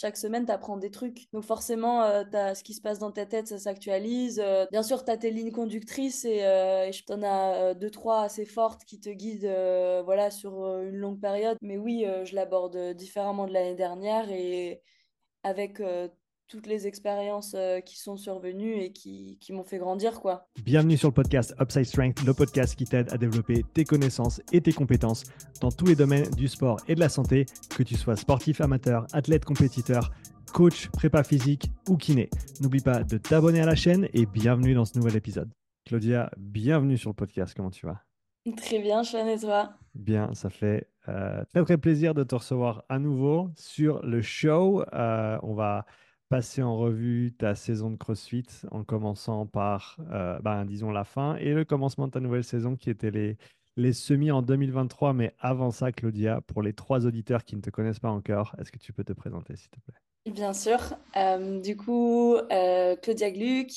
chaque semaine, tu apprends des trucs. Donc forcément, euh, as ce qui se passe dans ta tête, ça s'actualise. Euh, bien sûr, tu as tes lignes conductrices et, euh, et tu en as deux, trois assez fortes qui te guident voilà, sur une longue période. Mais oui, je l'aborde différemment de l'année dernière et avec toutes les expériences euh, qui sont survenues et qui, qui m'ont fait grandir. quoi. Bienvenue sur le podcast Upside Strength, le podcast qui t'aide à développer tes connaissances et tes compétences dans tous les domaines du sport et de la santé, que tu sois sportif amateur, athlète compétiteur, coach, prépa physique ou kiné. N'oublie pas de t'abonner à la chaîne et bienvenue dans ce nouvel épisode. Claudia, bienvenue sur le podcast, comment tu vas? Très bien, Sean et toi? Bien, ça fait euh, très très plaisir de te recevoir à nouveau sur le show. Euh, on va passer en revue ta saison de CrossFit en commençant par, euh, ben, disons, la fin et le commencement de ta nouvelle saison qui était les, semis en 2023. Mais avant ça, Claudia, pour les trois auditeurs qui ne te connaissent pas encore, est-ce que tu peux te présenter, s'il te plaît? Bien sûr. Euh, du coup, euh, Claudia Gluck.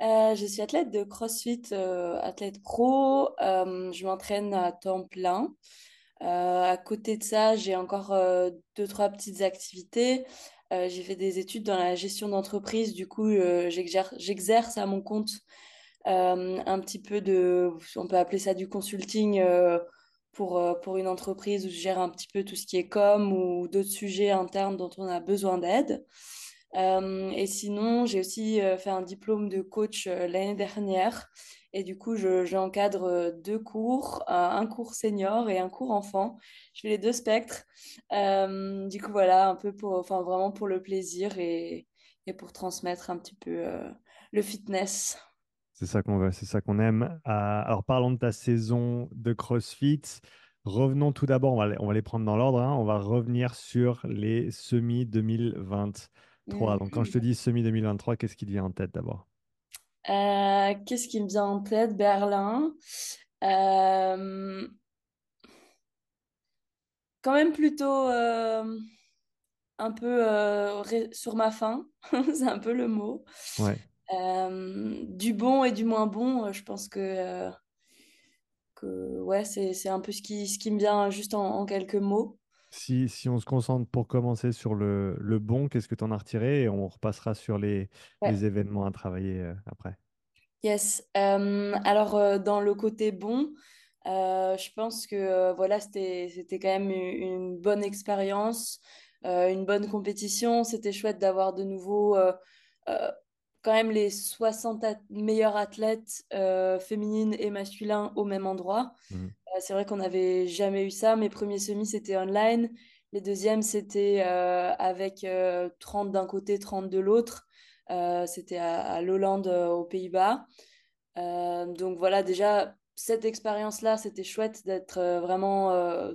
je suis athlète de CrossFit, athlète pro. je m'entraîne à temps plein. à côté de ça, j'ai encore deux, trois petites activités. Euh, j'ai fait des études dans la gestion d'entreprise. Du coup, euh, j'exerce à mon compte euh, un petit peu de, on peut appeler ça du consulting pour, pour une entreprise où je gère un petit peu tout ce qui est com ou d'autres sujets internes dont on a besoin d'aide. et sinon, j'ai aussi fait un diplôme de coach l'année dernière et du coup, j'encadre euh, deux cours, un cours senior et un cours enfant. Je fais les deux spectres. Euh, du coup, voilà, un peu pour, enfin, vraiment pour le plaisir et, et pour transmettre un petit peu euh, le fitness. C'est ça qu'on veut, c'est ça qu'on aime. alors, parlons de ta saison de CrossFit. Revenons tout d'abord, on va, les, on va les prendre dans l'ordre. Hein. On va revenir sur les semis 2023. Donc, quand je te dis semi 2023, qu'est-ce qui te vient en tête d'abord? Euh, qu'est-ce qui me vient en tête? Berlin. Euh, quand même plutôt euh, un peu sur ma faim, c'est un peu le mot. Ouais. du bon et du moins bon, je pense que, que ouais, c'est, un peu ce qui, ce qui me vient juste en, quelques mots. Si, si, on se concentre pour commencer sur le, le bon, qu'est-ce que tu en as retiré et on repassera sur les, les événements à travailler après? Yes. Euh, alors, euh, dans le côté bon, euh, je pense que voilà, c'était, quand même une, bonne expérience, une bonne compétition. C'était chouette d'avoir de nouveau quand même les 60 meilleurs athlètes féminines et masculins au même endroit. Mmh. C'est vrai qu'on n'avait jamais eu ça. Mes premiers semis, c'était online. Les deuxièmes, c'était avec 30 d'un côté, 30 de l'autre. Euh, c'était à, à euh, aux Pays-Bas. Euh, donc voilà, déjà, cette expérience-là, c'était chouette d'être vraiment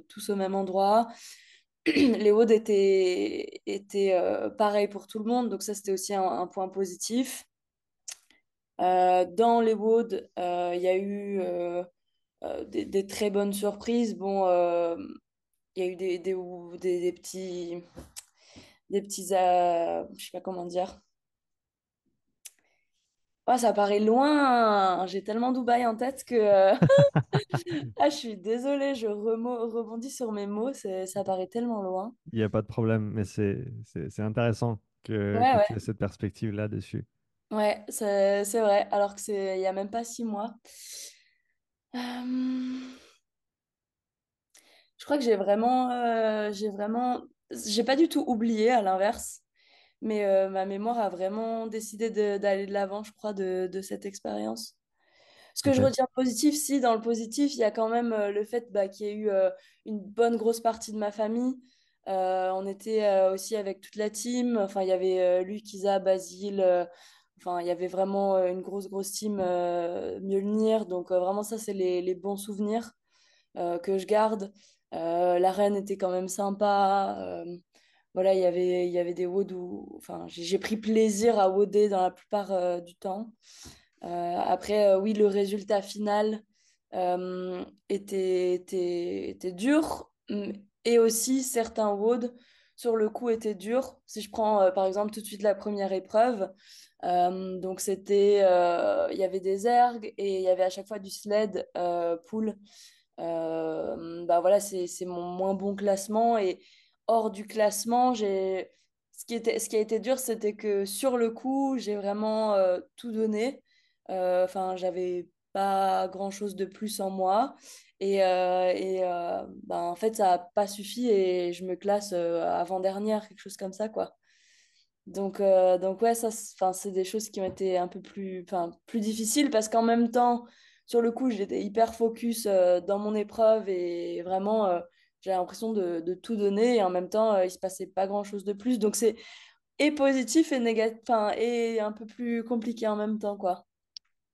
tous au même endroit. Les WOD étaient, étaient pareils pour tout le monde, donc ça, c'était aussi un, point positif. dans les WOD, il y a eu des, très bonnes surprises. Bon, il y a eu des, des, des, petits, des petits, je sais pas comment dire, Oh, ça paraît loin. J'ai tellement Dubaï en tête que euh, ah, je suis désolée, je rebondis sur mes mots. Ça paraît tellement loin. Il n'y a pas de problème, mais c'est intéressant que, tu aies cette perspective-là dessus. Ouais, c'est vrai. Alors que c'est il n'y a même pas six mois. Euh, je crois que j'ai vraiment, euh, j'ai vraiment, j'ai pas du tout oublié à l'inverse. Mais euh, ma mémoire a vraiment décidé d'aller de l'avant, je crois, de, de cette expérience. Ce que je retiens positif, si dans le positif, il y a quand même euh, le fait bah, qu'il y ait eu une bonne grosse partie de ma famille. on était aussi avec toute la team. Enfin, il y avait Luc, Isa, Basile. Enfin, il y avait vraiment une grosse, grosse team Mjolnir. Donc, vraiment, ça, c'est les, bons souvenirs que je garde. la reine était quand même sympa voilà, il y avait, il y avait des WOD où enfin, j'ai pris plaisir à WODer dans la plupart euh, du temps. Euh, après, euh, oui, le résultat final était, était, était, dur et aussi certains WOD sur le coup étaient durs. Si je prends par exemple tout de suite la première épreuve, donc c'était, il y avait des ergs et il y avait à chaque fois du sled pool. bah voilà, c'est mon moins bon classement et hors du classement, j'ai ce qui était, ce qui a été dur, c'était que sur le coup, j'ai vraiment euh, tout donné. Euh, Enfin, j'avais pas grand-chose de plus en moi. Et, euh, et euh, ben, en fait, ça n'a pas suffi et je me classe euh, avant-dernière, quelque chose comme ça, quoi. Donc, euh, donc ouais, ça, c'est des choses qui ont été un peu plus, plus difficiles parce qu'en même temps, sur le coup, j'étais hyper focus euh, dans mon épreuve et vraiment, euh, j'ai l'impression de, de tout donner et en même temps, euh, il se passait pas grand-chose de plus. Donc, c'est et positif et négatif, et un peu plus compliqué en même temps, quoi.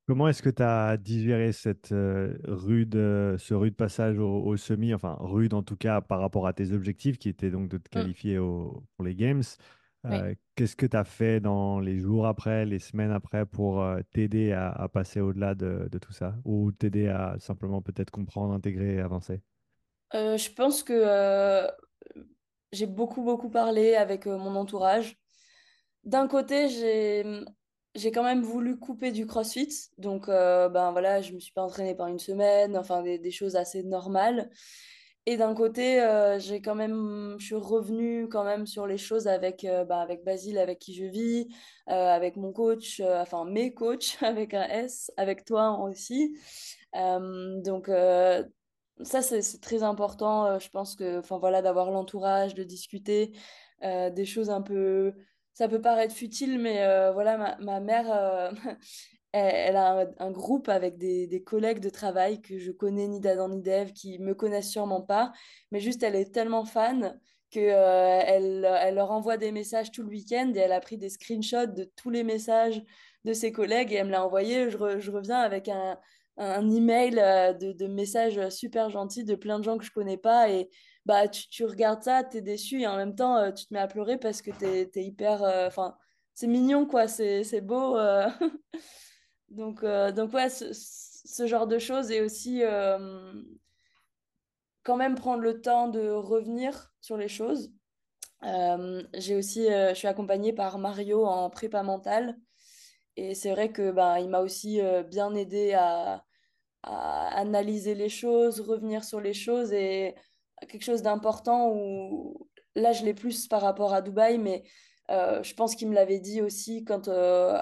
Comment est-ce que tu as digéré cette euh, rude, euh, ce rude passage au, au semi, enfin rude en tout cas par rapport à tes objectifs qui étaient donc de te Mm. qualifier au- pour les Games? Oui. Euh, qu'est-ce que tu as fait dans les jours après, les semaines après pour euh, t'aider à, à passer au-delà de, de tout ça? Ou t'aider à simplement peut-être comprendre, intégrer et avancer? Euh, je pense que j'ai beaucoup, beaucoup parlé avec mon entourage. D'un côté, j'ai j'ai quand même voulu couper du CrossFit, donc ben voilà, je me suis pas entraînée pendant une semaine, enfin des, des choses assez normales. Et d'un côté, euh, j'ai quand même, je suis revenue quand même sur les choses avec euh, ben, avec Basile, avec qui je vis, euh, avec mon coach, euh, enfin mes coachs avec un S, avec toi aussi. Donc ça c'est très important. je pense que, enfin voilà, d'avoir l'entourage, de discuter des choses un peu ça peut paraître futile, mais voilà, ma, ma mère, elle, a un, groupe avec des, collègues de travail que je connais ni d'Adam ni d'Ève, qui me connaissent sûrement pas, mais juste elle est tellement fan que euh, elle, elle leur envoie des messages tout le week-end et elle a pris des screenshots de tous les messages de ses collègues et elle me l'a envoyé. Je, je reviens avec un, un email euh, de, messages super gentils de plein de gens que je connais pas et bah tu, tu regardes ça, t'es déçu et en même temps euh, tu te mets à pleurer parce que t'es, t'es hyper, enfin c'est mignon quoi, c'est, beau. Donc, euh, donc ouais, ce, genre de choses et aussi euh, quand même prendre le temps de revenir sur les choses. Euh, j'ai aussi, je suis accompagnée par Mario en prépa mentale et c'est vrai que bah, il m'a aussi bien aidé à, à analyser les choses, revenir sur les choses et quelque chose d'important où là je l'ai plus par rapport à Dubaï, mais euh, je pense qu'il me l'avait dit aussi quand euh,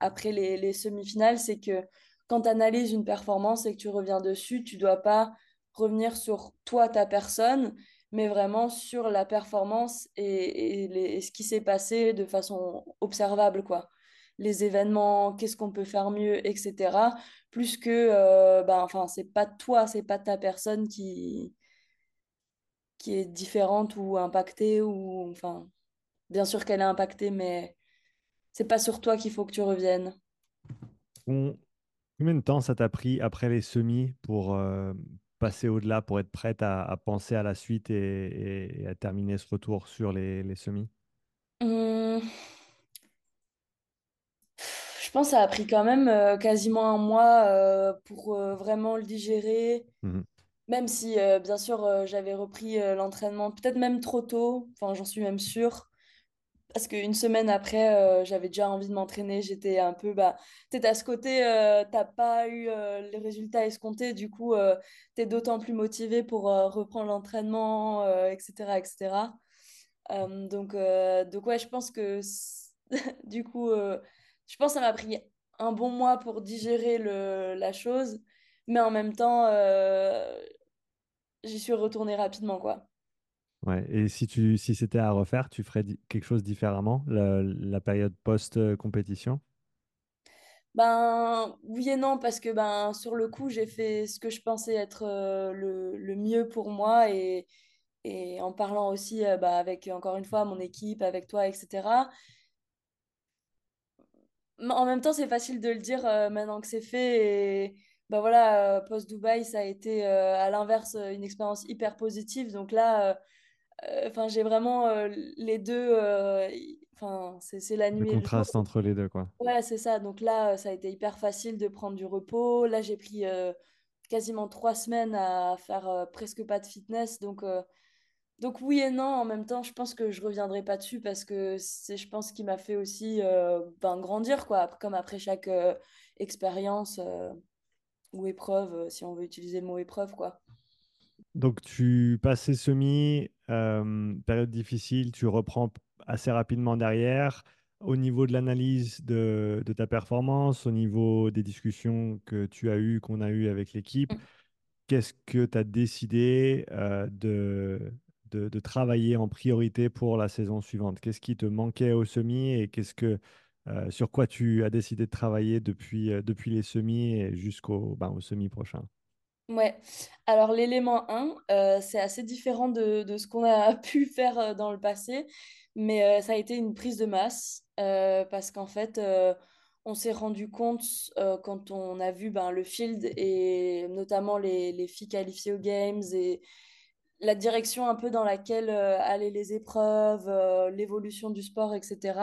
après les, les semi-finales, c'est que quand tu analyses une performance et que tu reviens dessus, tu dois pas revenir sur toi, ta personne, mais vraiment sur la performance et ce qui s'est passé de façon observable, quoi. Les événements, qu'est-ce qu'on peut faire mieux, etc plus que euh, ben, enfin c'est pas toi c'est pas ta personne qui qui est différente ou impactée ou enfin bien sûr qu'elle est impactée mais c'est pas sur toi qu'il faut que tu reviennes. On- Combien de temps ça t'a pris après les semis pour euh, passer au-delà, pour être prête à, à penser à la suite et, à terminer ce retour sur les, les semis? Hum, je pense que ça a pris quand même euh, quasiment un mois euh, pour vraiment le digérer. Mhm. même si euh, bien sûr euh, j'avais repris euh, l'entraînement peut-être même trop tôt. Enfin j'en suis même sûre Parce qu'une semaine après, euh, j'avais déjà envie de m'entraîner. J'étais un peu, bah, t'es à ce côté, euh, t'as pas eu euh, les résultats escomptés. Du coup, euh, t'es d'autant plus motivé pour reprendre l'entraînement, etc., etc. Donc, donc ouais, je pense que du coup, je pense que ça m'a pris un bon mois pour digérer le, la chose, mais en même temps, j'y suis retournée rapidement, quoi. Ouais. Et si si c'était à refaire, tu ferais quelque chose différemment, la, période post-compétition? Ben oui et non parce que ben sur le coup j'ai fait ce que je pensais être le, le mieux pour moi et, et en parlant aussi bah, avec encore une fois mon équipe, avec toi, etc. En même temps c'est facile de le dire maintenant que c'est fait et ben voilà euh, post-Dubaï ça a été à l'inverse une expérience hyper positive donc là enfin j'ai vraiment euh, les deux euh, enfin c'est c'est la Le nuit et le contraste entre les deux, quoi. Ouais, c'est ça. Donc là, euh, ça a été hyper facile de prendre du repos. Là, j'ai pris euh, quasiment trois semaines à faire euh, presque pas de fitness. Donc, euh, donc oui et non. En même temps, je pense que je reviendrai pas dessus parce que c'est, je pense, qu'il m'a fait aussi euh, ben, grandir, quoi. Comme après chaque euh, expérience euh, ou épreuve, euh, si on veut utiliser le mot épreuve, quoi. Donc, tu passes ces semis, euh, période difficile, tu reprends assez rapidement derrière au niveau de l'analyse de, de ta performance, au niveau des discussions que tu as eues, qu'on a eues avec l'équipe. Qu'est-ce que tu as décidé euh, de, de, de travailler en priorité pour la saison suivante? Qu'est-ce qui te manquait au semi et qu'est-ce que, euh, sur quoi tu as décidé de travailler depuis, depuis les semis et jusqu'au ben, au semi prochain? Ouais, alors l'élément 1, euh, c'est assez différent de, de ce qu'on a pu faire euh, dans le passé, mais euh, ça a été une prise de masse parce qu'en fait, on s'est rendu compte quand on a vu ben, le field et notamment les, les filles qualifiées aux Games et la direction un peu dans laquelle allaient les épreuves, l'évolution du sport, etc.,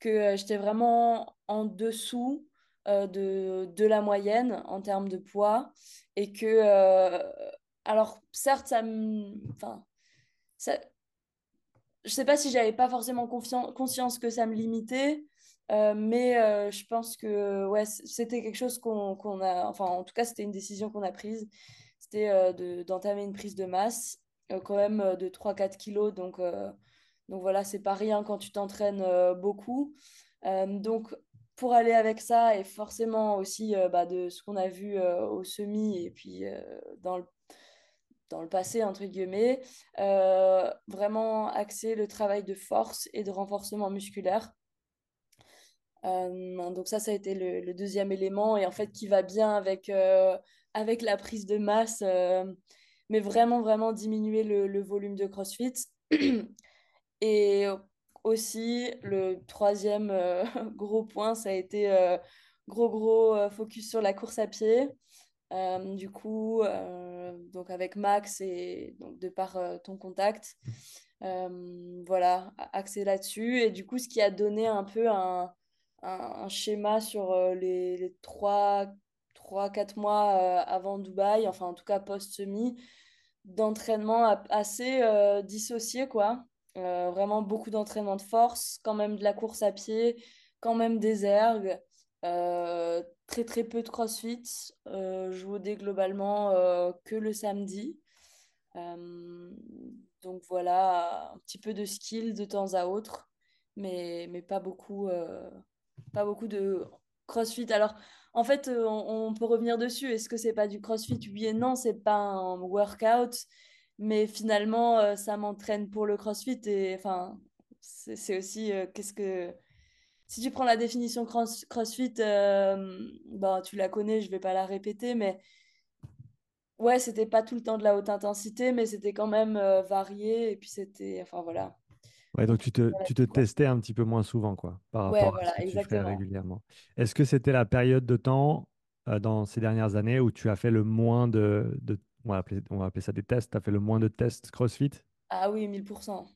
que j'étais vraiment en dessous de, de la moyenne en termes de poids et que, euh, alors certes, ça me... Enfin, ça, je sais pas si j'avais pas forcément conscience que ça me limitait, euh, mais euh, je pense que ouais, c'était quelque chose qu'on qu'on a, enfin en tout cas c'était une décision qu'on a prise, c'était de, d'entamer une prise de masse, quand même de trois quatre kilos, donc, donc voilà, c'est pas rien quand tu t'entraînes beaucoup. Donc pour aller avec ça et forcément aussi euh, bah, de ce qu'on a vu euh, au semi et puis euh, dans le dans le passé, entre guillemets, euh, vraiment axer le travail de force et de renforcement musculaire. Donc ça, ça a été le, deuxième élément et en fait qui va bien avec, avec la prise de masse, mais vraiment, vraiment diminuer le, le volume de CrossFit. Et aussi, le troisième euh, gros point, ça a été euh, gros, gros euh, focus sur la course à pied. Euh, du coup, donc avec Max et donc de par ton contact, voilà, axé là-dessus. Et du coup, ce qui a donné un peu un, un, schéma sur les, les trois, trois, quatre mois avant Dubaï, enfin en tout cas post-semi, d'entraînement assez dissocié, quoi. Euh, vraiment beaucoup d'entraînement de force, quand même de la course à pied, quand même des ergs, euh, très très peu de CrossFit. Euh, je rodais globalement euh, que le samedi. Donc voilà, un petit peu de skill de temps à autre, mais, mais pas beaucoup, pas beaucoup de CrossFit. Alors, en fait, on, on peut revenir dessus. Est-ce que c'est pas du CrossFit? Oui et non, c'est pas un workout, mais finalement, euh, ça m'entraîne pour le CrossFit et enfin, c'est aussi euh, qu'est-ce que si tu prends la définition cross- CrossFit, euh, bon, tu la connais, je vais pas la répéter, mais Ouais, c'était pas tout le temps de la haute intensité, mais c'était quand même euh, varié. Et puis c'était. Enfin voilà. Ouais, donc tu te, voilà, tu te testais un petit peu moins souvent, quoi, par Ouais, rapport à ce voilà, que tu ferais exactement. régulièrement. Est-ce que c'était la période de temps dans ces dernières années où tu as fait le moins de, de- on va appeler, on va appeler ça des tests, tu as fait le moins de tests CrossFit? Ah oui, 1000%.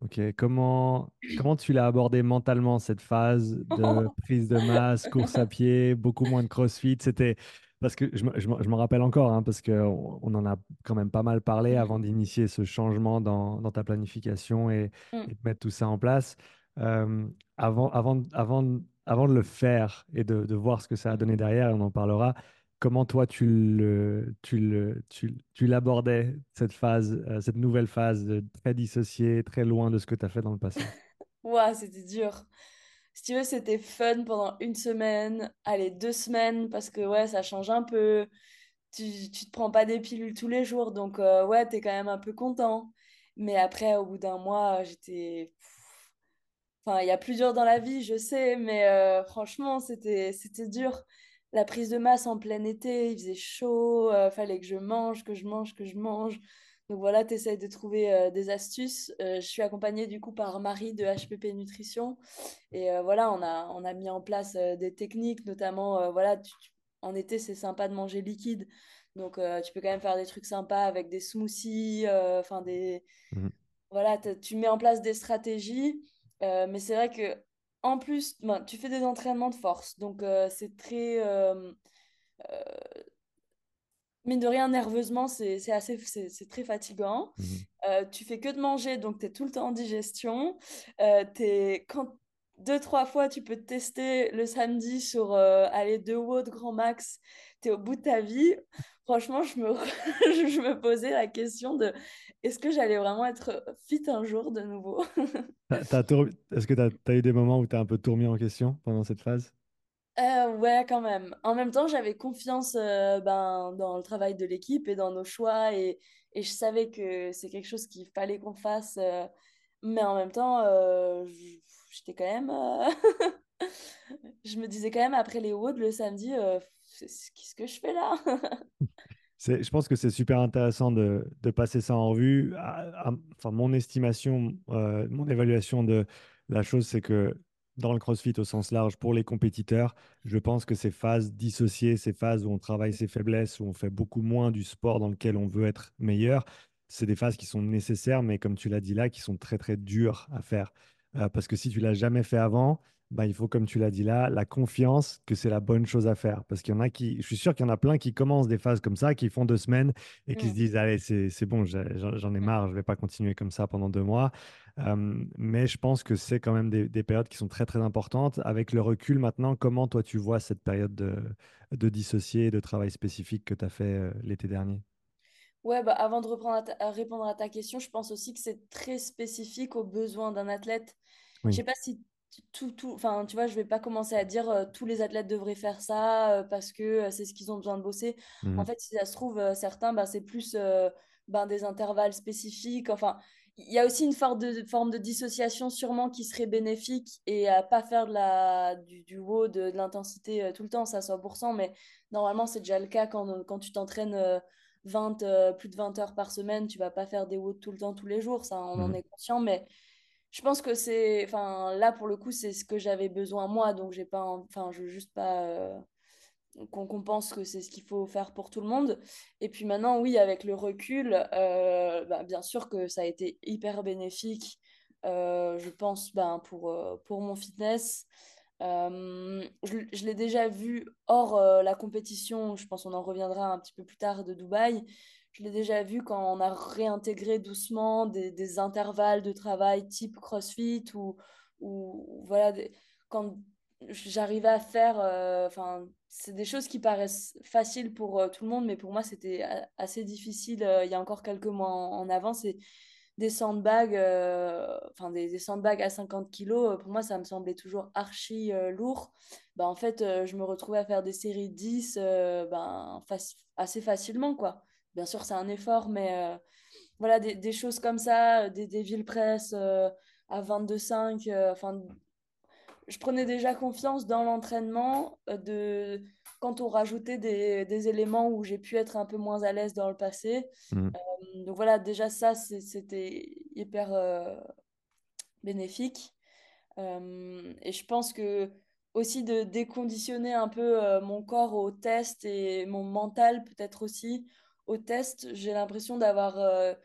Ok, comment, comment tu l'as abordé mentalement cette phase de prise de masse, course à pied, beaucoup moins de CrossFit? C'était parce que je je je me rappelle encore, hein, parce qu'on on en a quand même pas mal parlé avant d'initier ce changement dans, dans ta planification et, Mm. et de mettre tout ça en place. Euh, avant, avant, avant, avant de le faire et de, de voir ce que ça a donné derrière, on en parlera. Comment toi tu le, tu le, tu, tu l'abordais, cette phase, euh, cette nouvelle phase très dissocié, très loin de ce que tu as fait dans le passé? Ouah, c'était dur. Si tu veux, c'était fun pendant une semaine, allez, deux semaines, parce que ouais, ça change un peu. Tu, tu te prends pas des pilules tous les jours, donc euh, ouais, t'es quand même un peu content. Mais après, au bout d'un mois, j'étais. Enfin, il y a plus dur dans la vie, je sais, mais euh, franchement, c'était dur. La prise de masse en plein été, il faisait chaud, euh, fallait que je mange, que je mange, que je mange. Donc voilà, tu essaies de trouver euh, des astuces. Euh, je suis accompagnée du coup par Marie de HPP Nutrition. Et euh, voilà, on a, on a mis en place des techniques, notamment, voilà, tu- tu- en été, c'est sympa de manger liquide. Donc tu peux quand même faire des trucs sympas avec des smoothies, enfin des Mhm, voilà, tu mets en place des stratégies, mais c'est vrai que en plus, ben, tu fais des entraînements de force, donc euh, c'est très, euh, euh, mine de rien, nerveusement, c'est assez, c'est très fatigant. mhm. Euh, tu fais que de manger, donc tu es tout le temps en digestion. T'es, quand deux, trois fois, tu peux te tester le samedi sur euh, aller deux watts grand max, tu es au bout de ta vie. Franchement, je me, je me posais la question de est-ce que j'allais vraiment être fit un jour de nouveau? Tour- Est-ce que tu as, eu des moments où tu as un peu remis en question pendant cette phase? Euh, ouais, quand même. En même temps, j'avais confiance euh, ben, dans le travail de l'équipe et dans nos choix et, et je savais que c'est quelque chose qu'il fallait qu'on fasse. euh, mais en même temps, euh, j- j'étais quand même... euh, je me disais quand même après les Woods le samedi, euh, qu'est-ce que je fais là? Je pense que c'est super intéressant de, de passer ça en revue. Enfin, mon estimation, euh, mon évaluation de la chose, c'est que dans le CrossFit au sens large, pour les compétiteurs, je pense que ces phases dissociées, ces phases où on travaille ses faiblesses, où on fait beaucoup moins du sport dans lequel on veut être meilleur, c'est des phases qui sont nécessaires, mais comme tu l'as dit là, qui sont très très dures à faire. Euh, parce que si tu l'as jamais fait avant, bah, il faut, comme tu l'as dit là, la confiance que c'est la bonne chose à faire. Parce qu'il y en a qui, je suis sûr qu'il y en a plein qui commencent des phases comme ça, qui font deux semaines et qui se disent, allez, c'est, bon, j'en ai marre, je vais pas continuer comme ça pendant deux mois. Euh, mais je pense que c'est quand même des, des périodes qui sont très, très importantes. Avec le recul maintenant, comment toi tu vois cette période de, de dissocié et de travail spécifique que tu as fait euh, l'été dernier? Ouais, bah, avant de reprendre à, ta- à répondre à ta question, je pense aussi que c'est très spécifique aux besoins d'un athlète. Je Oui. sais pas si tout, tout, enfin, tu vois, je vais pas commencer à dire euh, tous les athlètes devraient faire ça euh, parce que euh, c'est ce qu'ils ont besoin de bosser. En Mhm. fait, si ça se trouve, certains, bah, c'est plus ben, des intervalles spécifiques. Enfin, il y a aussi une forme de, forme de dissociation sûrement qui serait bénéfique et à pas faire de la, du, du haut, de, de l'intensité tout le temps, ça 100%, mais normalement, c'est déjà le cas quand, quand tu t'entraînes. Euh, 20, euh, plus de 20 heures par semaine, tu vas pas faire des WOD tout le temps, tous les jours, ça, on en Mhm. est conscient, mais je pense que c'est, enfin, là, pour le coup, c'est ce que j'avais besoin moi, donc j'ai pas, enfin, je veux juste pas euh, qu'on pense que c'est ce qu'il faut faire pour tout le monde. Et puis maintenant, oui, avec le recul, euh, bah, bien sûr que ça a été hyper bénéfique, je pense, ben, pour, pour mon fitness. Euh, je, l'ai déjà vu hors euh, la compétition, je pense qu'on en reviendra un petit peu plus tard de Dubaï. Je l'ai déjà vu quand on a réintégré doucement des, intervalles de travail type CrossFit ou, voilà, quand j'arrivais à faire, euh, enfin, c'est des choses qui paraissent faciles pour tout le monde, mais pour moi, c'était assez difficile il y a encore quelques mois en. C'est des sandbags, euh, enfin des, des sandbags à 50 kilos, euh, pour moi, ça me semblait toujours archi euh, lourd. Bah, en fait, je me retrouvais à faire des séries 10 euh, ben, assez facilement, quoi. Bien sûr, c'est un effort, mais voilà, des, des choses comme ça, des, des villes press euh, à 22,5, euh, enfin, je prenais déjà confiance dans l'entraînement de quand on rajoutait des, des éléments où j'ai pu être un peu moins à l'aise dans le passé. Mhm. Euh, Donc voilà, déjà ça, c'était hyper euh, bénéfique. Euh, et je pense que aussi de déconditionner un peu mon corps au test et mon mental peut-être aussi au test, j'ai l'impression d'avoir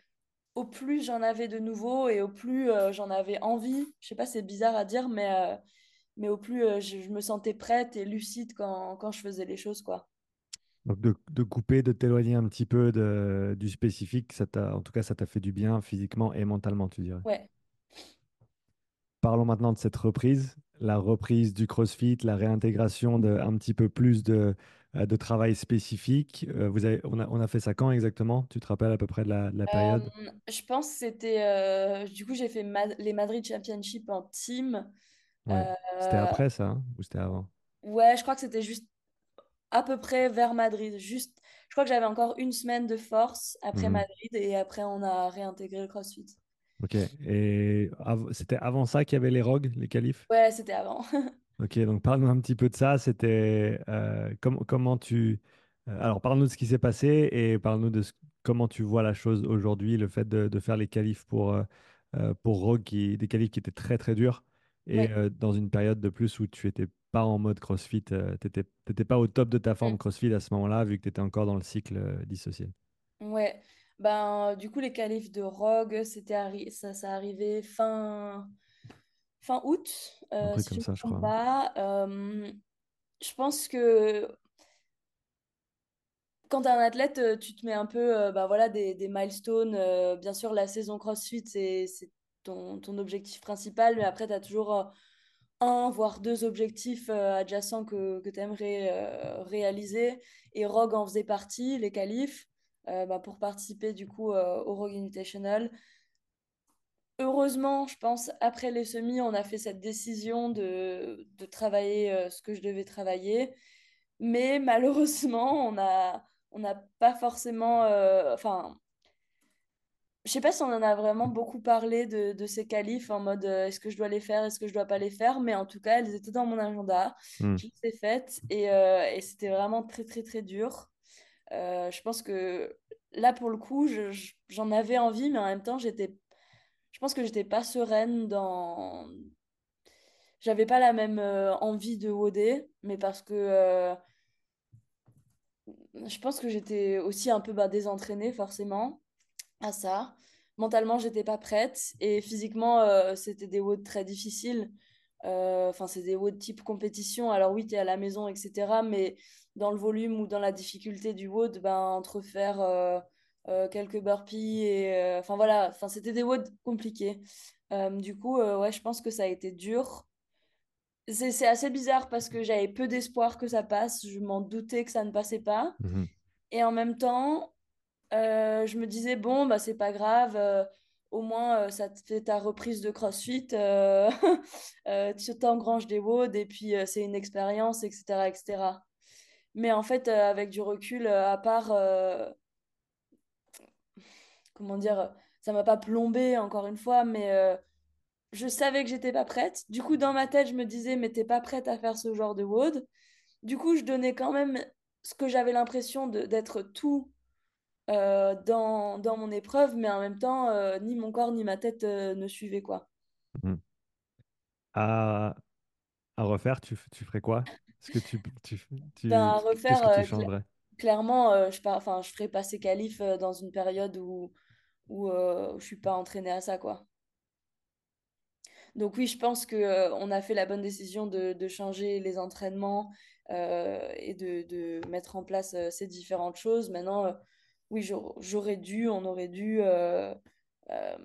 au plus j'en avais de nouveau et au plus j'en avais envie, je sais pas, c'est bizarre à dire, mais, mais au plus euh, je, je me sentais prête et lucide quand, quand je faisais les choses, quoi. Donc de, de couper, de t'éloigner un petit peu de- du spécifique, ça t'a, en tout cas, ça t'a fait du bien physiquement et mentalement, tu dirais. Ouais. Parlons maintenant de cette reprise, la reprise du CrossFit, la réintégration de un petit peu plus de, euh, de travail spécifique. Euh, vous avez, on a, on a fait ça quand exactement? Tu te rappelles à peu près de la, de la Euh, période? je pense que c'était... euh, du coup, j'ai fait Ma- les Madrid Championship en team. Ouais. C'était Euh, après ça, hein, ou c'était avant? ouais, je crois que c'était juste à peu près vers Madrid. Juste, je crois que j'avais encore une semaine de force après Mhm. Madrid et après on a réintégré le CrossFit. Ok. Et av- c'était avant ça qu'il y avait les ROG, les qualifs? Ouais, c'était avant. Ok, donc parle-nous un petit peu de ça. C'était euh, com- comment tu. euh, alors, parle-nous de ce qui s'est passé et parle-nous de ce- comment tu vois la chose aujourd'hui, le fait de, de faire les qualifs pour, euh, euh, pour Rogue, qui, des qualifs qui étaient très très durs et Ouais. euh, dans une période de plus où tu étais pas en mode CrossFit, tu n'étais pas au top de ta forme Mm. CrossFit à ce moment-là, vu que tu étais encore dans le cycle euh, dissocié. Ouais. Ben, euh, du coup, les qualifs de Rogue, c'était ça, ça arrivait fin, fin août, Un euh, truc si je comme me ça, je crois. pas. Euh, je pense que quand tu es un athlète, euh, tu te mets un peu euh, bah, voilà, des, des milestones. euh, bien sûr, la saison CrossFit, c'est ton, ton objectif principal, mais après, tu as toujours euh, un, voire deux objectifs euh, adjacents que, que tu aimerais euh, réaliser. Et Rogue en faisait partie, les qualifs, bah, pour participer du coup au Rogue Invitational. Heureusement, je pense, après les semis, on a fait cette décision de, de travailler ce que je devais travailler. Mais malheureusement, on a, on n'a pas forcément. Je sais pas si on en a vraiment beaucoup parlé de, de ces qualifs en mode euh, est-ce que je dois les faire, est-ce que je dois pas les faire, mais en tout cas, elles étaient dans mon agenda. Hmm. Je les ai faites et, euh, et c'était vraiment très, très, très dur. Euh, je pense que là, pour le coup, je- je- j'en avais envie, mais en même temps, j'étais, je pense que j'étais pas sereine dans. J'avais pas la même envie de WOD, mais parce que je pense que j'étais aussi un peu bah, désentraînée, forcément. À ça. Mentalement, j'étais pas prête et physiquement, euh, c'était des WOD très difficiles. Euh, Enfin, c'est des WOD type compétition. Alors oui, tu es à la maison, etc. Mais dans le volume ou dans la difficulté du WOD, ben, entre faire euh, quelques burpees et... Enfin voilà, enfin, c'était des WOD compliqués. Du coup, ouais, je pense que ça a été dur. C'est assez bizarre parce que j'avais peu d'espoir que ça passe. Je m'en doutais que ça ne passait pas. Mhm. Et en même temps, euh, je me disais, bon, bah, c'est pas grave, euh, au moins euh, ça te fait ta reprise de CrossFit, tu t'engranges des WOD et puis c'est une expérience, etc., etc. Mais en fait, avec du recul, à part, comment dire, ça m'a pas plombé encore une fois, mais je savais que j'étais pas prête. Du coup, dans ma tête, je me disais, mais t'es pas prête à faire ce genre de WOD. Du coup, je donnais quand même ce que j'avais l'impression d'être tout euh, dans, dans mon épreuve, mais en même temps, euh, ni mon corps ni ma tête euh, ne suivaient, quoi. Mhm. À, à refaire, tu, tu ferais quoi? Est-ce que tu, tu, Ben, tu, à tu- qu'est-ce refaire, que tu changerais? clairement, je enfin, je ferai passer qualif dans une période où, où je suis pas entraînée à ça, quoi. Donc oui, je pense que, on a fait la bonne décision de, de changer les entraînements et de, de mettre en place ces différentes choses. Maintenant, oui, j'aur- j'aurais dû, on aurait dû euh, euh,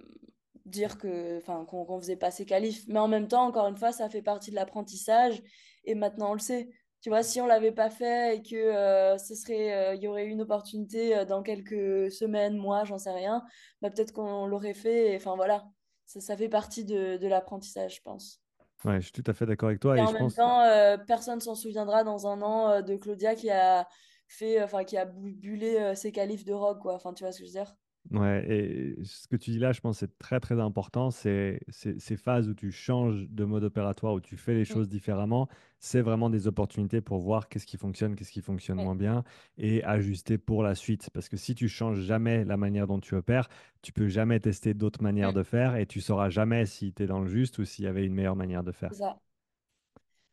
dire que, enfin, qu'on qu'on faisait pas ces qualifs. Mais en même temps, encore une fois, ça fait partie de l'apprentissage et maintenant on le sait. Tu vois, si on l'avait pas fait et que euh, ce serait, euh, il y aurait eu une opportunité euh, dans quelques semaines, mois, j'en sais rien, bah, peut-être qu'on l'aurait fait. Enfin voilà, ça, ça fait partie de, de l'apprentissage, je pense. Ouais, je suis tout à fait d'accord avec toi Et et en je même pense, temps, personne s'en souviendra dans un an de Claudia qui a fait, enfin, qui a bu- bullé euh, ses qualifs de rock, quoi. Enfin, tu vois ce que je veux dire? Ouais, et ce que tu dis là, je pense que c'est très très important. C'est ces phases où tu changes de mode opératoire, où tu fais les Mm. choses différemment, c'est vraiment des opportunités pour voir qu'est-ce qui fonctionne, qu'est-ce qui fonctionne moins bien et ajuster pour la suite. Parce que si tu changes jamais la manière dont tu opères, tu peux jamais tester d'autres manières Mm. de faire et tu sauras jamais si tu es dans le juste ou s'il y avait une meilleure manière de faire. ça.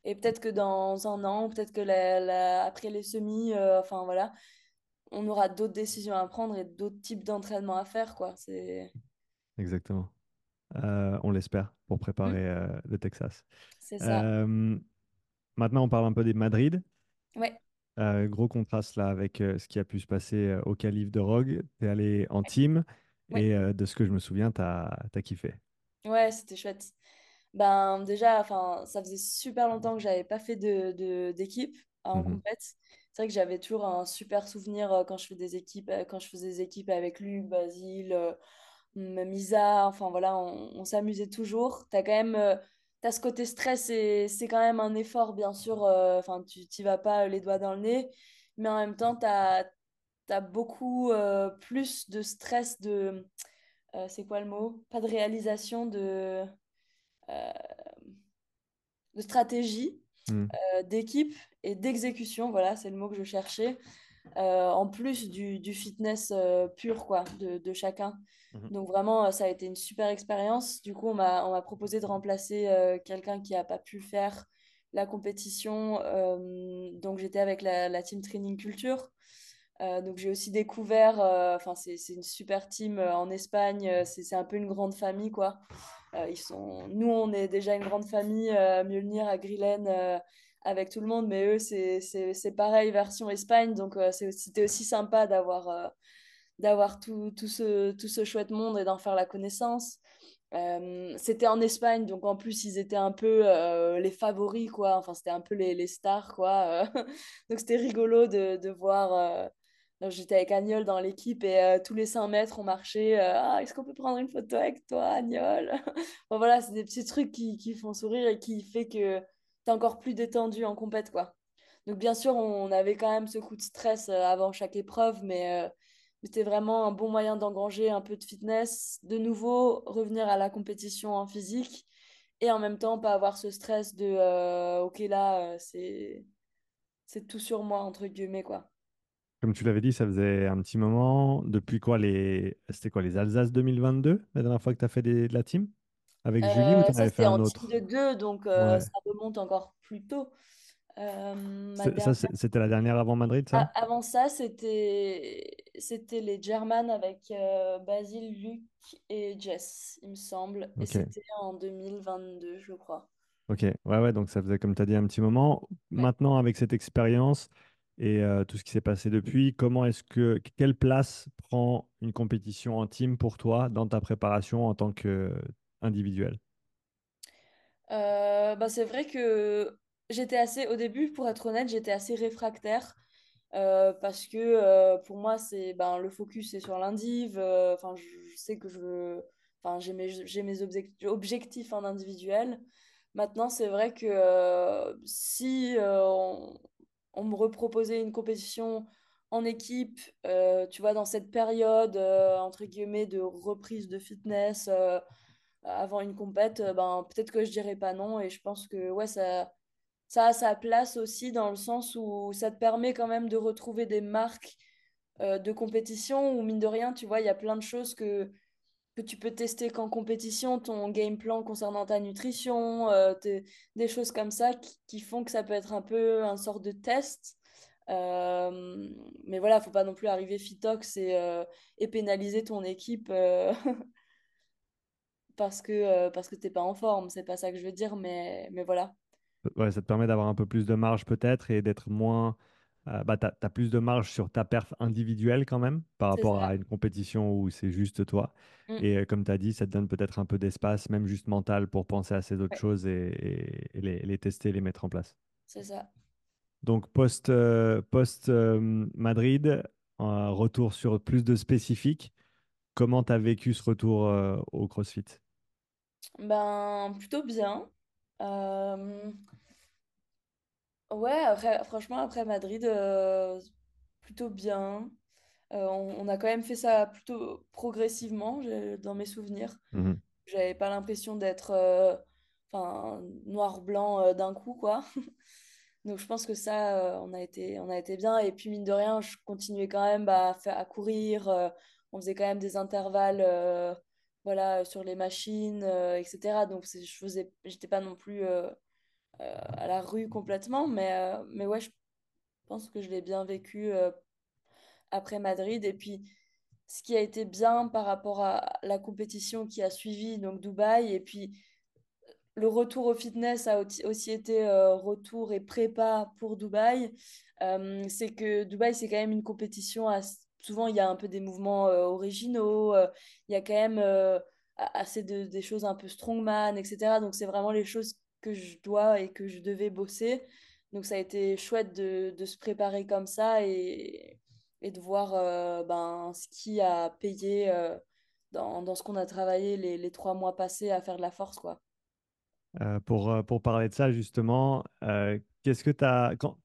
Et peut-être que dans un an, peut-être que la- la- après les semis, euh, enfin voilà, on aura d'autres décisions à prendre et d'autres types d'entraînement à faire, quoi. C'est Exactement. Euh, on l'espère pour Mm. préparer euh, le Texas. c'est ça. Maintenant, on parle un peu des Madrid. Ouais, gros contraste là avec ce qui a pu se passer au calife de Rogue. Tu es allé en team ouais, et de ce que je me souviens, tu as, kiffé. ouais, c'était chouette. Ben déjà, enfin, ça faisait super longtemps que j'avais pas fait de, d'équipe en Mhm, compète. C'est vrai que j'avais toujours un super souvenir euh, quand je fais des équipes, euh, quand je faisais des équipes avec Luc, Basile, euh, même Isa. Enfin voilà, on, on s'amusait toujours. T'as quand même, t'as ce côté stress et c'est quand même un effort, bien sûr. euh, Enfin, tu t'y vas pas les doigts dans le nez, mais en même temps, t'as, t'as beaucoup euh, plus de stress de, euh, c'est quoi le mot? Pas de réalisation de de stratégie, mhm, euh, d'équipe et d'exécution. Voilà, c'est le mot que je cherchais. Euh, en plus du, du fitness euh, pur quoi, de, de chacun. mhm. Donc vraiment, euh, ça a été une super expérience. Du coup, on m'a, proposé de remplacer euh, quelqu'un qui n'a pas pu faire la compétition. Euh, donc j'étais avec la, la team Training Culture. Euh, donc j'ai aussi découvert, euh, enfin c'est, c'est une super team euh, en Espagne, euh, c'est, c'est un peu une grande famille quoi. Euh, ils sont... Nous, on est déjà une grande famille, euh, Mjolnir, à Grillen, euh, avec tout le monde, mais eux, c'est pareil, version Espagne. Donc, c'était aussi sympa d'avoir tout, tout ce, tout ce chouette monde et d'en faire la connaissance. C'était en Espagne, donc en plus ils étaient un peu les favoris, quoi. Enfin, c'était un peu les, les stars, quoi. donc c'était rigolo de, de voir. J'étais avec Agnol dans l'équipe et euh, tous les 5 mètres on marchait. euh, ah, est-ce qu'on peut prendre une photo avec toi, Agnol? Bon, voilà, c'est des petits trucs qui, qui font sourire et qui fait que t'es encore plus détendu en compète, quoi. Donc bien sûr, on avait quand même ce coup de stress euh, avant chaque épreuve, mais c'était vraiment un bon moyen d'engranger un peu de fitness, de nouveau revenir à la compétition en physique et en même temps pas avoir ce stress de ok là c'est c'est tout sur moi entre guillemets quoi. Comme tu l'avais dit, ça faisait un petit moment. Depuis quoi les... C'était quoi les Alsace 2022, la dernière fois que tu as fait des- de la team? Avec Julie ou Euh, tu avais fait c'était un en team autre? de deux donc euh, Ouais. ça remonte encore plus tôt. Euh, Ça, c'était la dernière avant Madrid, ça? Avant ça, c'était c'était les German avec euh, Basile, Luc et Jess, il me semble. Et c'était en 2022, je crois. Ok, ouais, ouais, donc ça faisait, comme tu as dit, un petit moment. Ouais. Maintenant, avec cette expérience et euh, tout ce qui s'est passé depuis, comment est-ce que, quelle place prend une compétition en team pour toi dans ta préparation en tant qu'individuel? Euh, bah, c'est vrai que j'étais assez, au début, pour être honnête, j'étais assez réfractaire euh, parce que euh, pour moi, c'est ben, le focus est sur l'indiv. Enfin, je, sais que je enfin, j'ai mes, j'ai mes objec- objectifs en individuel. Maintenant, c'est vrai que si on, on me reproposait une compétition en équipe, euh, tu vois, dans cette période, euh, entre guillemets, de reprise de fitness. euh, avant une compète, ben, peut-être que je dirais pas non. Et je pense que ouais, ça, ça a sa place aussi dans le sens où ça te permet quand même de retrouver des marques de compétition où, mine de rien, tu vois, il y a plein de choses que, que tu peux tester qu'en compétition, ton game plan concernant ta nutrition, euh, des choses comme ça qui, font que ça peut être un peu un sort de test. Euh, mais voilà, faut pas non plus arriver fitox et, euh, et pénaliser ton équipe. parce que, parce que t'es pas en forme, c'est pas ça que je veux dire, mais, mais voilà, ça te permet d'avoir un peu plus de marge peut-être et d'être moins... euh, bah, tu as, plus de marge sur ta perf individuelle quand même par rapport ça. à une compétition où c'est juste toi. Mm, Et euh, comme tu as dit, ça te donne peut-être un peu d'espace, même juste mental, pour penser à ces autres ouais, choses et, et- et les, les tester, les mettre en place. c'est ça. Donc post, euh, post euh, Madrid, un retour sur plus de spécifiques. Comment tu as vécu ce retour au CrossFit? Ben, plutôt bien. Euh, ouais, après, franchement, après Madrid, euh, plutôt bien. Euh, on, on a quand même fait ça plutôt progressivement, j'ai- dans mes souvenirs. Mhm, J'avais pas l'impression d'être euh, enfin, noir-blanc euh, d'un coup, quoi. Donc je pense que ça, euh, on a été, on a été bien. Et puis mine de rien, je continuais quand même bah, à, à courir. euh, on faisait quand même des intervalles euh, voilà, sur les machines, euh, etc. Donc c'est- je faisais, j'étais pas non plus euh, à la rue complètement. Mais, euh, mais ouais, je pense que je l'ai bien vécu euh, après Madrid. Et puis ce qui a été bien par rapport à la compétition qui a suivi, donc Dubaï, et puis le retour au fitness a aussi été euh, retour et prépa pour Dubaï. Euh, c'est que Dubaï, c'est quand même une compétition. ass- Souvent, il y a un peu des mouvements euh, originaux. euh, il y a quand même euh, assez de, des choses un peu strongman, etc. Donc, c'est vraiment les choses que je dois et que je devais bosser. Donc, ça a été chouette de, se préparer comme ça et, et de voir euh, ben, ce qui a payé euh, dans, dans ce qu'on a travaillé les, les trois mois passés à faire de la force, quoi. Euh, pour, pour parler de ça, justement, qu'est-ce que tu quand,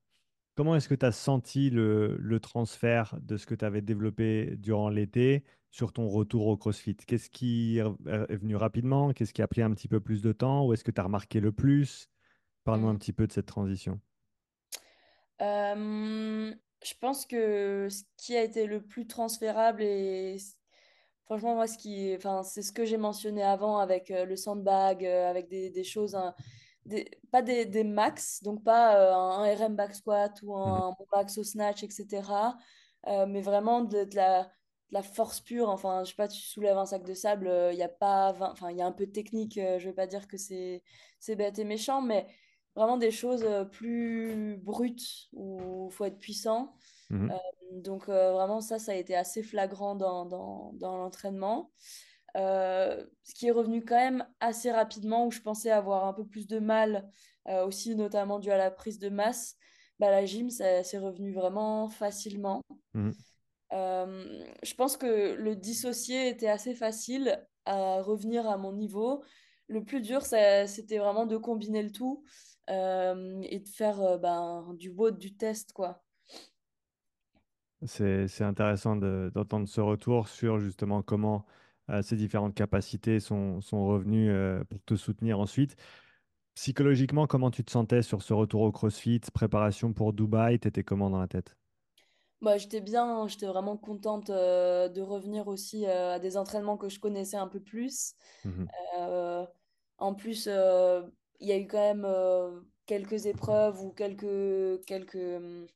comment est-ce que tu as senti le, le transfert de ce que tu avais développé durant l'été sur ton retour au CrossFit? Qu'est-ce qui est est venu rapidement? Qu'est-ce qui a pris un petit peu plus de temps? Où est-ce que tu as remarqué le plus? Parle-moi un Mm. petit peu de cette transition. Euh, je pense que ce qui a été le plus transférable et franchement moi ce qui enfin c'est ce que j'ai mentionné avant avec euh, le sandbag euh, avec des, des choses hein, des, pas des, des max donc pas euh, un, RM back squat ou Mhm, un max au snatch etc Euh, mais vraiment de, de la, de la force pure enfin je sais pas tu soulèves un sac de sable euh, il y a pas 20 enfin il y a un peu de technique euh, je vais pas dire que c'est c'est bête et méchant mais Vraiment des choses euh, plus brutes où il faut être puissant. mhm. Euh, donc euh, vraiment ça, ça a été assez flagrant dans, dans, dans l'entraînement. Euh, ce qui est revenu quand même assez rapidement, où je pensais avoir un peu plus de mal, euh, aussi notamment dû à la prise de masse. Bah, la gym, ça, c'est revenu vraiment facilement. Mhm. Euh, je pense que le dissocier était assez facile à revenir à mon niveau. Le plus dur, c'était vraiment de combiner le tout et de faire ben, du WOD, du test, quoi. C'est, intéressant de- d'entendre ce retour sur justement comment euh, ces différentes capacités sont, sont revenues euh, pour te soutenir ensuite. Psychologiquement, comment tu te sentais sur ce retour au CrossFit, préparation pour Dubaï, t'étais comment dans la tête? Bah, j'étais bien, j'étais vraiment contente euh, de revenir aussi euh, à des entraînements que je connaissais un peu plus. Euh, en plus, euh, il y a eu quand même euh, quelques épreuves ou quelques, quelques hum,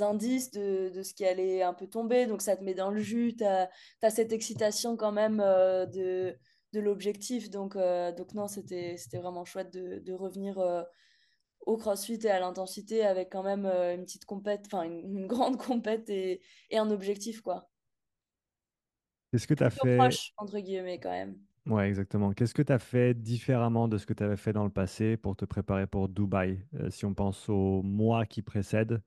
indices de, de ce qui allait un peu tomber. Donc ça te met dans le jus, tu as, cette excitation quand même euh, de, de l'objectif. Donc, euh, donc non, c'était, vraiment chouette de, de revenir euh, au CrossFit et à l'intensité avec quand même euh, une petite compète, enfin une, une grande compète et, et un objectif, quoi. Qu'est-ce que tu as fait? proche, entre guillemets, quand même. Ouais, exactement. Qu'est-ce que tu as fait différemment de ce que tu avais fait dans le passé pour te préparer pour Dubaï? Euh, si on pense aux mois qui précèdent, euh,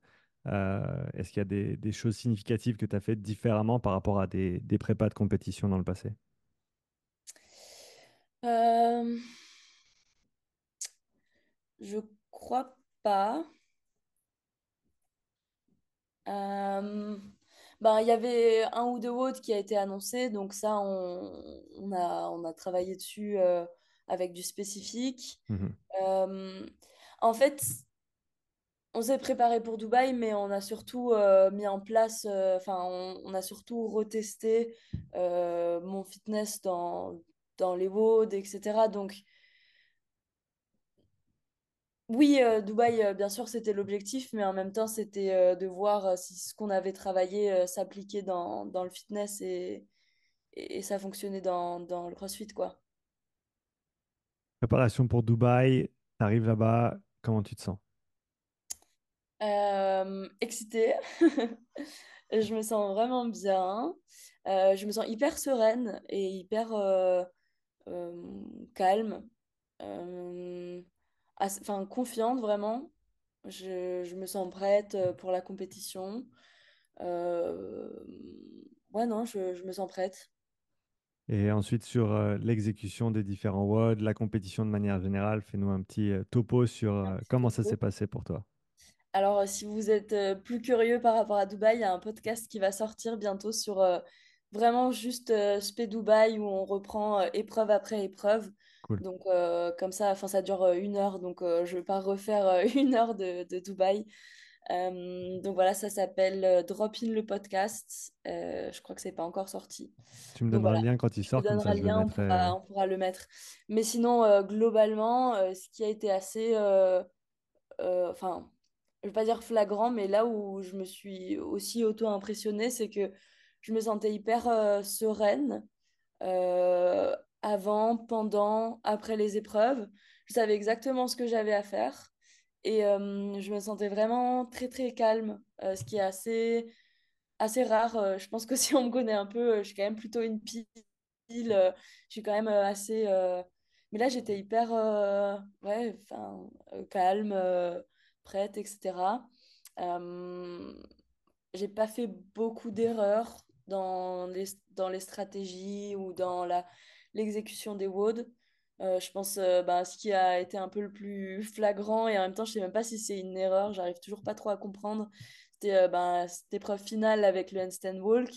est-ce qu'il y a des, des choses significatives que tu as fait différemment par rapport à des, des prépas de compétition dans le passé? Euh, je crois pas. Euh, ben, il y avait un ou deux autres qui a été annoncé, donc ça, on, on a, on a travaillé dessus euh, avec du spécifique. Euh, en fait, on s'est préparé pour Dubaï, mais on a surtout euh, mis en place, euh, enfin, on, a surtout retesté euh, mon fitness dans, dans les WOD, etc. Donc, Oui, Dubaï, bien sûr, c'était l'objectif, mais en même temps, c'était de voir si ce qu'on avait travaillé s'appliquait dans, dans le fitness et, et, et ça fonctionnait dans, dans le CrossFit, quoi. Préparation pour Dubaï, tu arrives là-bas, comment tu te sens? Euh, excitée, je me sens vraiment bien, Euh, je me sens hyper sereine et hyper euh, euh, calme, enfin confiante vraiment. Je, je me sens prête pour la compétition. Ouais, non, je, je me sens prête. Et ensuite, sur l'exécution des différents WOD, la compétition de manière générale, fais-nous un petit topo sur Un petit comment ça s'est passé pour toi. Alors, si vous êtes euh, plus curieux par rapport à Dubaï, il y a un podcast qui va sortir bientôt sur euh, vraiment juste euh, Spé Dubaï où on reprend euh, épreuve après épreuve. Cool. Donc, comme ça, enfin, ça dure une heure, donc je ne vais pas refaire une heure de, de Dubaï. Donc voilà, ça s'appelle Drop In le podcast. Je crois que c'est pas encore sorti. Tu me Donc donneras voilà, le lien quand il sort, comme ça le lien, on mettrai. pourra, on pourra le mettre. Mais sinon, globalement, ce qui a été assez, enfin, je vais pas dire flagrant, mais là où je me suis aussi auto-impressionnée, c'est que je me sentais hyper euh, sereine euh, avant, pendant, après les épreuves. Je savais exactement ce que j'avais à faire et euh, je me sentais vraiment très très calme, ce qui est assez assez rare. Je pense que si on me connaît un peu, je suis quand même plutôt une pile. je suis quand même assez. Mais là, j'étais hyper ouais, enfin, calme, prête, etc. Euh, j'ai pas fait beaucoup d'erreurs dans les, dans les stratégies ou dans la, l'exécution des WOD. Euh, je pense euh, bah, ce qui a été un peu le plus flagrant et en même temps je sais même pas si c'est une erreur, j'arrive toujours pas trop à comprendre. C'était euh, bah, cette épreuve finale avec le handstand walk.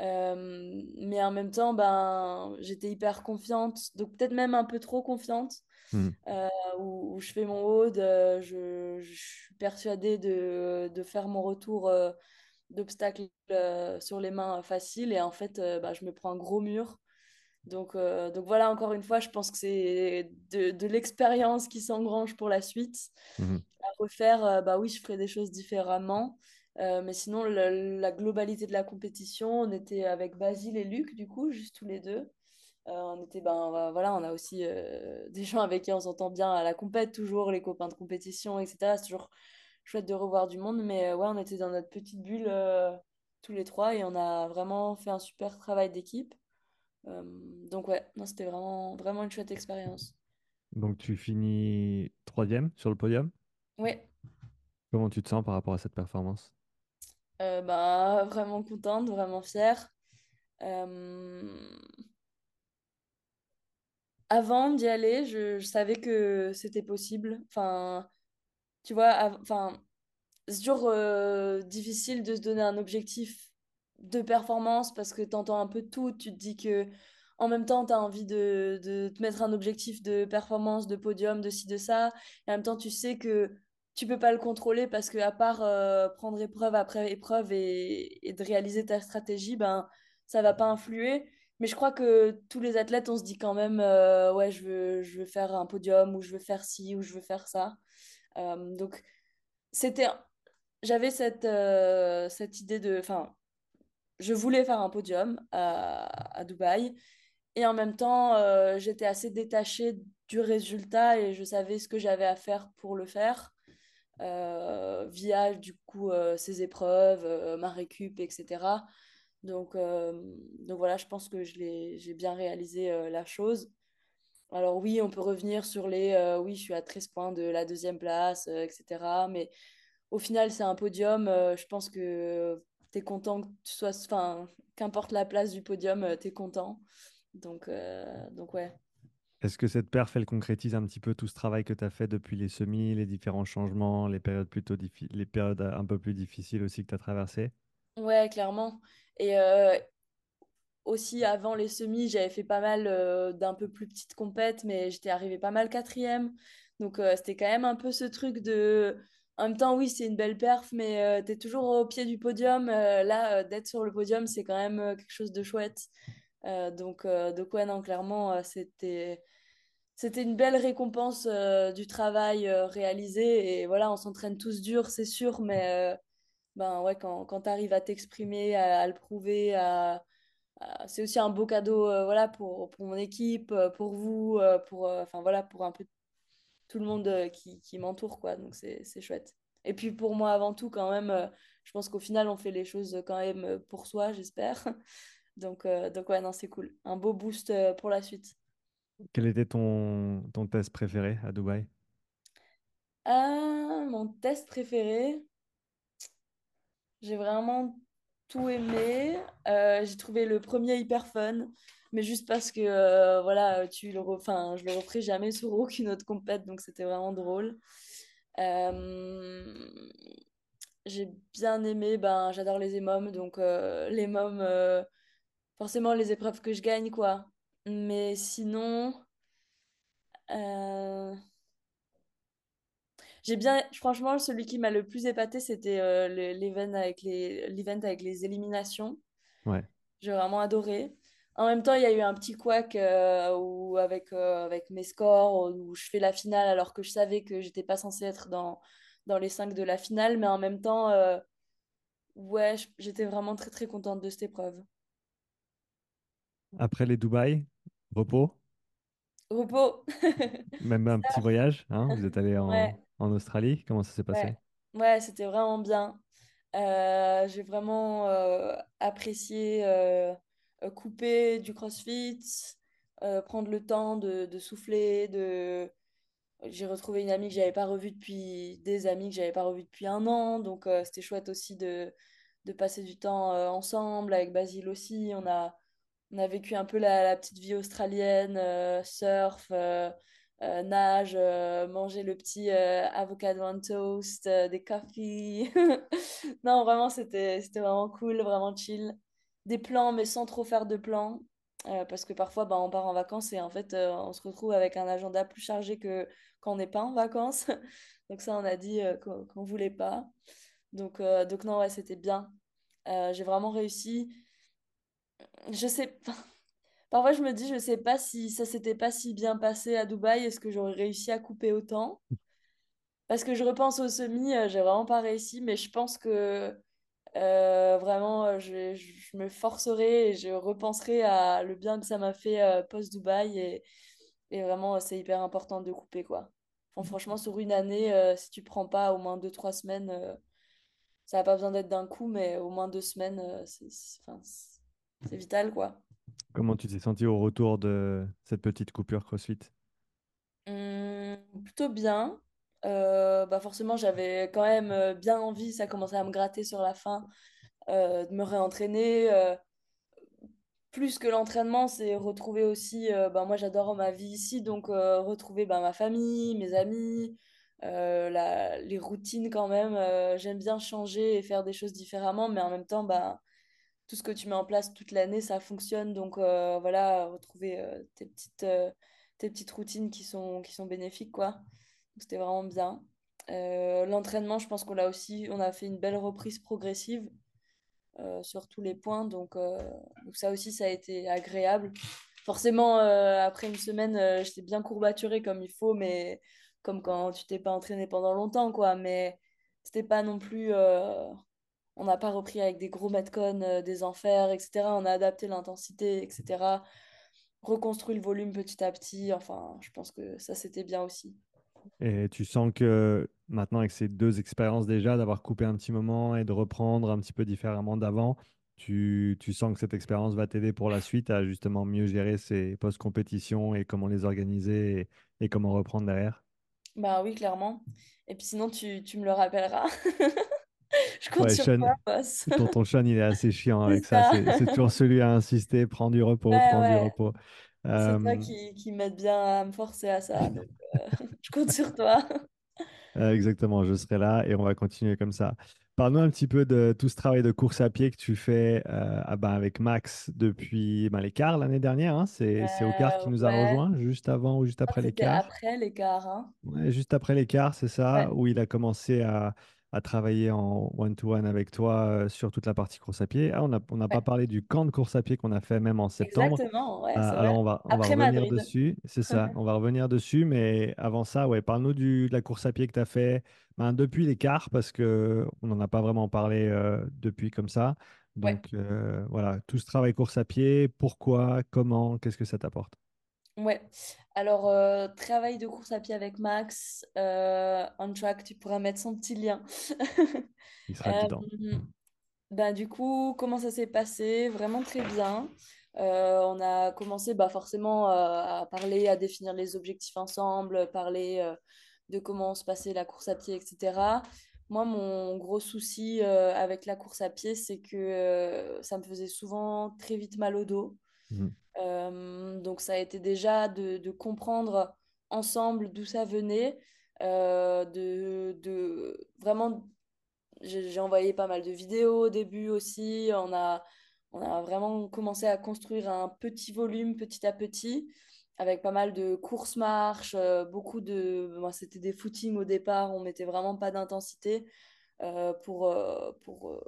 Euh, mais en même temps, ben, j'étais hyper confiante, donc peut-être même un peu trop confiante, hmm. euh, où, où je fais mon hold, euh, je, je suis persuadée de, de faire mon retour euh, d'obstacle sur les mains facile, et en fait, bah, je me prends un gros mur. Donc, donc voilà, encore une fois, je pense que c'est de, de l'expérience qui s'engrange pour la suite. Mhm. À refaire, bah oui, je ferai des choses différemment. Euh, mais sinon, la globalité de la compétition, on était avec Basile et Luc, du coup, juste tous les deux. Euh, on était, ben voilà, on a aussi euh, des gens avec qui on s'entend bien à la compète, toujours, les copains de compétition, etc. C'est toujours chouette de revoir du monde. Mais ouais, on était dans notre petite bulle tous les trois et on a vraiment fait un super travail d'équipe. Donc ouais, non, c'était vraiment, vraiment une chouette expérience. Donc tu finis troisième sur le podium? Ouais, Comment tu te sens par rapport à cette performance? Euh, bah, vraiment contente, vraiment fière. Euh, avant d'y aller, je, savais que c'était possible. Enfin, tu vois, enfin, c'est toujours euh, difficile de se donner un objectif de performance parce que tu entends un peu tout. Tu te dis que en même temps, tu as envie de, de te mettre un objectif de performance, de podium, de ci, de ça. Et en même temps, tu sais que tu peux pas le contrôler parce que à part euh, prendre épreuve après épreuve et, de réaliser ta stratégie, ben, ça va pas influer. Mais je crois que tous les athlètes, on se dit quand même, euh, ouais, je veux, je veux faire un podium ou je veux faire ci ou je veux faire ça. Euh, donc, c'était j'avais cette, cette idée de... Enfin, je voulais faire un podium à, à Dubaï. Et en même temps, j'étais assez détachée du résultat et je savais ce que j'avais à faire pour le faire. Euh, via du coup euh, ces épreuves, euh, ma récup, etc. Donc, donc voilà, je pense que j'ai bien réalisé la chose. Alors oui, on peut revenir sur les oui, je suis à 13 points de la deuxième place, etc. Mais au final, c'est un podium. je pense que tu es content que tu sois, enfin, qu'importe la place du podium, tu es content. Donc, donc ouais. Est-ce que cette perf, elle concrétise un petit peu tout ce travail que tu as fait depuis les semis, les différents changements, les périodes plutôt les périodes un peu plus difficiles aussi que tu as traversées? Ouais, clairement. Et euh, aussi, avant les semis, j'avais fait pas mal euh, d'un peu plus petites compètes, mais j'étais arrivée pas mal quatrième. Donc, euh, c'était quand même un peu ce truc de... En même temps, oui, c'est une belle perf, mais tu es toujours au pied du podium. Là, d'être sur le podium, c'est quand même quelque chose de chouette. Donc, donc, ouais, non, clairement, c'était... C'était une belle récompense euh, du travail euh, réalisé. Et voilà, on s'entraîne tous dur, c'est sûr, mais euh, ben ouais, quand, quand tu arrives à t'exprimer, à, le prouver, à, c'est aussi un beau cadeau voilà, pour, pour mon équipe, pour vous, pour, voilà, pour un peu tout le monde qui, qui m'entoure, quoi. Donc c'est, chouette. Et puis pour moi, avant tout, quand même, je pense qu'au final, on fait les choses quand même pour soi, j'espère. Donc, donc ouais, non, c'est cool. Un beau boost pour la suite. Quel était ton, test préféré à Dubaï? Ah, mon test préféré, j'ai vraiment tout aimé. Euh, j'ai trouvé le premier hyper fun, mais juste parce que euh, voilà, tu le enfin, je le referai jamais sur aucune autre compète, donc c'était vraiment drôle. Euh, j'ai bien aimé, ben, j'adore les émoms, donc euh, les mômes, euh, forcément les épreuves que je gagne, quoi. Mais sinon, euh, J'ai bien, franchement, celui qui m'a le plus épaté, c'était euh, le- l'event avec les, l'event avec les éliminations. Ouais. J'ai vraiment adoré. En même temps, il y a eu un petit couac euh, où, avec, euh, avec mes scores, où je fais la finale alors que je savais que j'étais pas censée être dans, dans les cinq de la finale. Mais en même temps, euh, ouais, j'étais vraiment très très contente de cette épreuve. Après les Dubaï, repos, Repos. même un petit voyage, hein? Vous êtes allé Ouais, en, en Australie, comment ça s'est passé? Ouais, c'était vraiment bien. Euh, j'ai vraiment euh, apprécié euh, couper du CrossFit, prendre le temps de, de souffler, de... J'ai retrouvé une amie que j'avais pas revue depuis des amis que j'avais pas revue depuis un an, donc c'était chouette aussi de, de passer du temps ensemble avec Basile aussi. On a, on a vécu un peu la, petite vie australienne, euh, surf, euh, euh, nage, manger le petit avocado on toast, des coffees. Non, vraiment, c'était, vraiment cool, vraiment chill. Des plans, mais sans trop faire de plans. Parce que parfois, bah, on part en vacances et en fait, on se retrouve avec un agenda plus chargé que quand on n'est pas en vacances. Donc ça, on a dit qu'on qu'on voulait pas. Donc, donc non, ouais, c'était bien. J'ai vraiment réussi. Je sais, Parfois, je me dis, je sais pas si ça s'était pas si bien passé à Dubaï, est-ce que j'aurais réussi à couper autant? Parce que je repense au semi, euh, j'ai vraiment pas réussi, mais je pense que euh, vraiment, euh, je, je me forcerai et je repenserai à le bien que ça m'a fait post-Dubaï et, et vraiment, c'est hyper important de couper, quoi. Franchement, sur une année, si tu prends pas au moins deux, trois semaines, ça n'a pas besoin d'être d'un coup, mais au moins deux semaines, c'est c'est- vital, quoi. Comment tu t'es senti au retour de cette petite coupure CrossFit? Hum, plutôt bien. Euh, bah forcément, j'avais quand même euh, bien envie, ça commençait à me gratter sur la fin, euh, de me réentraîner. euh, plus que l'entraînement, c'est retrouver aussi, bah, moi j'adore ma vie ici, donc retrouver bah, ma famille, mes amis, la- les routines quand même. j'aime bien changer et faire des choses différemment, mais en même temps, bah, tout ce que tu mets en place toute l'année, ça fonctionne. Donc euh, voilà, retrouver euh, tes petites, euh, tes petites routines qui sont, qui sont bénéfiques, quoi. C'était vraiment bien. L'entraînement, je pense qu'on l'a aussi, on a fait une belle reprise progressive sur tous les points. Donc, donc ça aussi, ça a été agréable. Forcément, après une semaine, j'étais bien courbaturée comme il faut, mais comme quand tu t'es pas entraîné pendant longtemps, quoi. Mais c'était pas non plus... on n'a pas repris avec des gros metcon, euh, des enfers, etc. On a adapté l'intensité, etc. Reconstruit le volume petit à petit. Enfin, je pense que ça, c'était bien aussi. Et tu sens que maintenant, avec ces deux expériences déjà, d'avoir coupé un petit moment et de reprendre un petit peu différemment d'avant, tu, tu sens que cette expérience va t'aider pour la suite à justement mieux gérer ces post-compétitions et comment les organiser et, et comment reprendre derrière? Bah oui, clairement. Et puis sinon, tu, tu me le rappelleras. Compte Ouais, sur Sean, toi, boss. tonton Sean, il est assez chiant avec ça. ça. C'est toujours celui à insister, prends du repos, Ouais, prends du repos. C'est toi Euh, qui, qui m'aide bien à me forcer à ça. Donc, euh, je compte sur toi. Euh, exactement, je serai là et on va continuer comme ça. Parle-nous un petit peu de tout ce travail de course à pied que tu fais euh, ah ben, avec Max depuis ben, l'écart l'année dernière. hein. C'est, c'est Ocar qui Euh, nous a rejoint juste avant ou juste crois après l'écart. après l'écart. Hein. Ouais, juste après l'écart, c'est ça, Ouais, où il a commencé à, à travailler en one-to-one avec toi sur toute la partie course à pied. Ah, on n'a on pas parlé du camp de course à pied qu'on a fait même en septembre. Exactement, ouais, Euh, c'est alors on va, on va Après revenir Madrid. dessus, c'est ça, on va revenir dessus, mais avant ça, ouais, parle-nous de la course à pied que tu as fait ben, depuis l'écart, parce que on n'en a pas vraiment parlé euh, depuis comme ça. Ouais, Donc euh, voilà, tout ce travail course à pied, pourquoi, comment, qu'est-ce que ça t'apporte? Ouais. Alors, euh, travail de course à pied avec Max, euh, on track, tu pourras mettre son petit lien. Il sera Euh, dedans. bah, du coup, comment ça s'est passé? Vraiment très bien. Euh, on a commencé bah, forcément à parler, à définir les objectifs ensemble, parler de comment se passait la course à pied, etc. Moi, mon gros souci avec la course à pied, c'est que ça me faisait souvent très vite mal au dos. Mhm. Euh, donc ça a été déjà de, comprendre ensemble d'où ça venait, euh, de, vraiment j'ai envoyé pas mal de vidéos au début aussi. On a, on a vraiment commencé à construire un petit volume petit à petit, avec pas mal de courses-marches, euh, beaucoup de... C'était des footings au départ, on mettait vraiment pas d'intensité pour, pour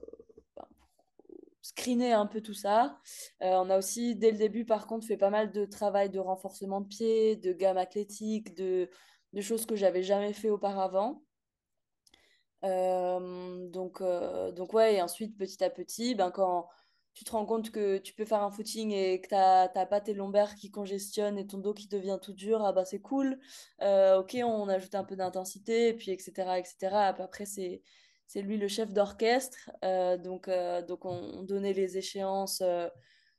screener un peu tout ça. Euh, on a aussi, dès le début, par contre, fait pas mal de travail de renforcement de pied, de gamme athlétique, de, choses que j'avais jamais fait auparavant. Euh, donc, euh, donc ouais, et ensuite, petit à petit, ben, quand tu te rends compte que tu peux faire un footing et que t'as t'as pas tes lombaires qui congestionnent et ton dos qui devient tout dur, ah bah c'est cool. Ok, on ajoute un peu d'intensité, puis etc., etc. Après, c'est c'est lui le chef d'orchestre. Euh, donc, euh, donc on, on donnait les échéances euh,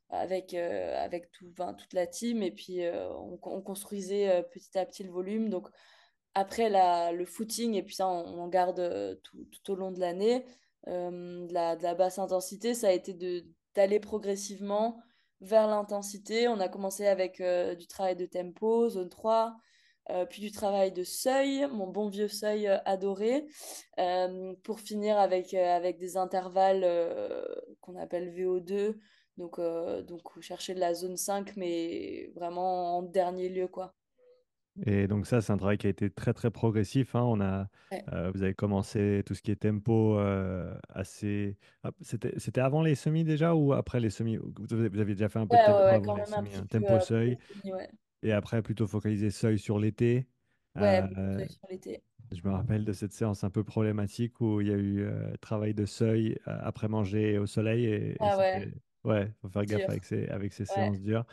avec, avec tout, enfin, toute la team et puis on, on construisait petit à petit le volume. Donc, après la, le footing, et puis ça, on, garde tout, tout au long de l'année, de la, de la basse intensité, ça a été d'aller progressivement vers l'intensité. On a commencé avec du travail de tempo, zone 3, euh, puis du travail de seuil, mon bon vieux seuil euh, adoré, euh, pour finir avec, avec des intervalles qu'on appelle VO2. Donc, donc, chercher de la zone 5, mais vraiment en dernier lieu, quoi. Et donc ça, c'est un travail qui a été très très progressif. hein. On a, Ouais, euh, vous avez commencé tout ce qui est tempo euh, assez. ah, C'était, avant les semis déjà ou après les semis? Vous avez, déjà fait un peu ouais, de tempo ouais, avant quand les un semis, hein. peu Tempo euh, seuil. Et après plutôt focaliser seuil sur l'été. Ouais, Euh, sur l'été. je me rappelle de cette séance un peu problématique où il y a eu euh, travail de seuil euh, après manger au soleil et, et Ah ouais, c'était. Ouais, faut faire gaffe dur. avec ces, avec ces Ouais, séances dures.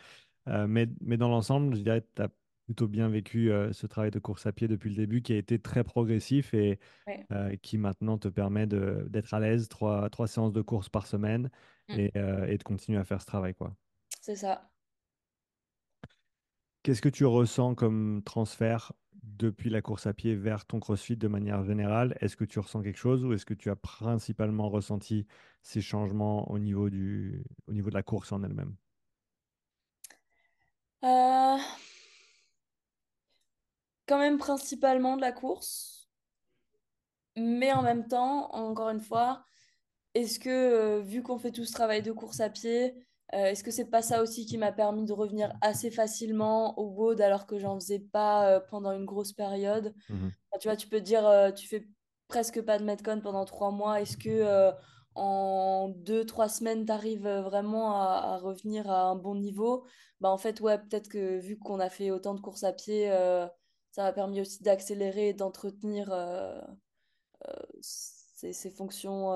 Euh, mais, mais dans l'ensemble, je dirais que tu as plutôt bien vécu ce travail de course à pied depuis le début qui a été très progressif et ouais. qui maintenant te permet d'être à l'aise, trois, trois séances de course par semaine Mm. et, et de continuer à faire ce travail, quoi. c'est ça. Qu'est-ce que tu ressens comme transfert depuis la course à pied vers ton CrossFit de manière générale? Est-ce que tu ressens quelque chose ou est-ce que tu as principalement ressenti ces changements au niveau du, au niveau de la course en elle-même? Euh, quand même principalement de la course, mais en même temps, encore une fois, est-ce que euh, vu qu'on fait tout ce travail de course à pied, euh, est-ce que c'est pas ça aussi qui m'a permis de revenir assez facilement au WOD alors que j'en faisais pas euh, pendant une grosse période? Enfin, tu vois, tu peux te dire, euh, tu fais presque pas de Metcon pendant trois mois. Est-ce que en deux, trois semaines, tu arrives vraiment à, à revenir à un bon niveau? Bah, en fait, ouais, peut-être que vu qu'on a fait autant de courses à pied, ça m'a permis aussi d'accélérer et d'entretenir ces, ces fonctions,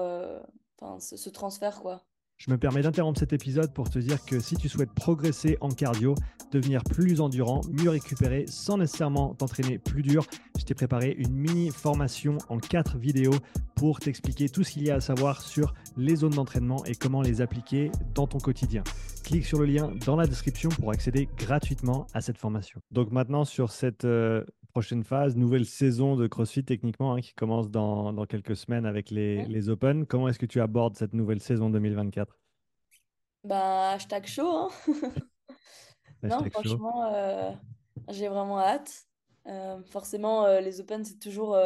enfin, ce, ce transfert, quoi. Je me permets d'interrompre cet épisode pour te dire que si tu souhaites progresser en cardio, devenir plus endurant, mieux récupérer sans nécessairement t'entraîner plus dur, je t'ai préparé une mini formation en quatre vidéos pour t'expliquer tout ce qu'il y a à savoir sur les zones d'entraînement et comment les appliquer dans ton quotidien. Clique sur le lien dans la description pour accéder gratuitement à cette formation. Donc maintenant sur cette euh, prochaine phase, nouvelle saison de CrossFit techniquement hein, qui commence dans, dans quelques semaines avec les, Ouais. les Open. Comment est-ce que tu abordes cette nouvelle saison 2024 Bah, hashtag chaud, hein. Non, Hashtag franchement, euh, j'ai vraiment hâte. Euh, forcément, les Open, c'est toujours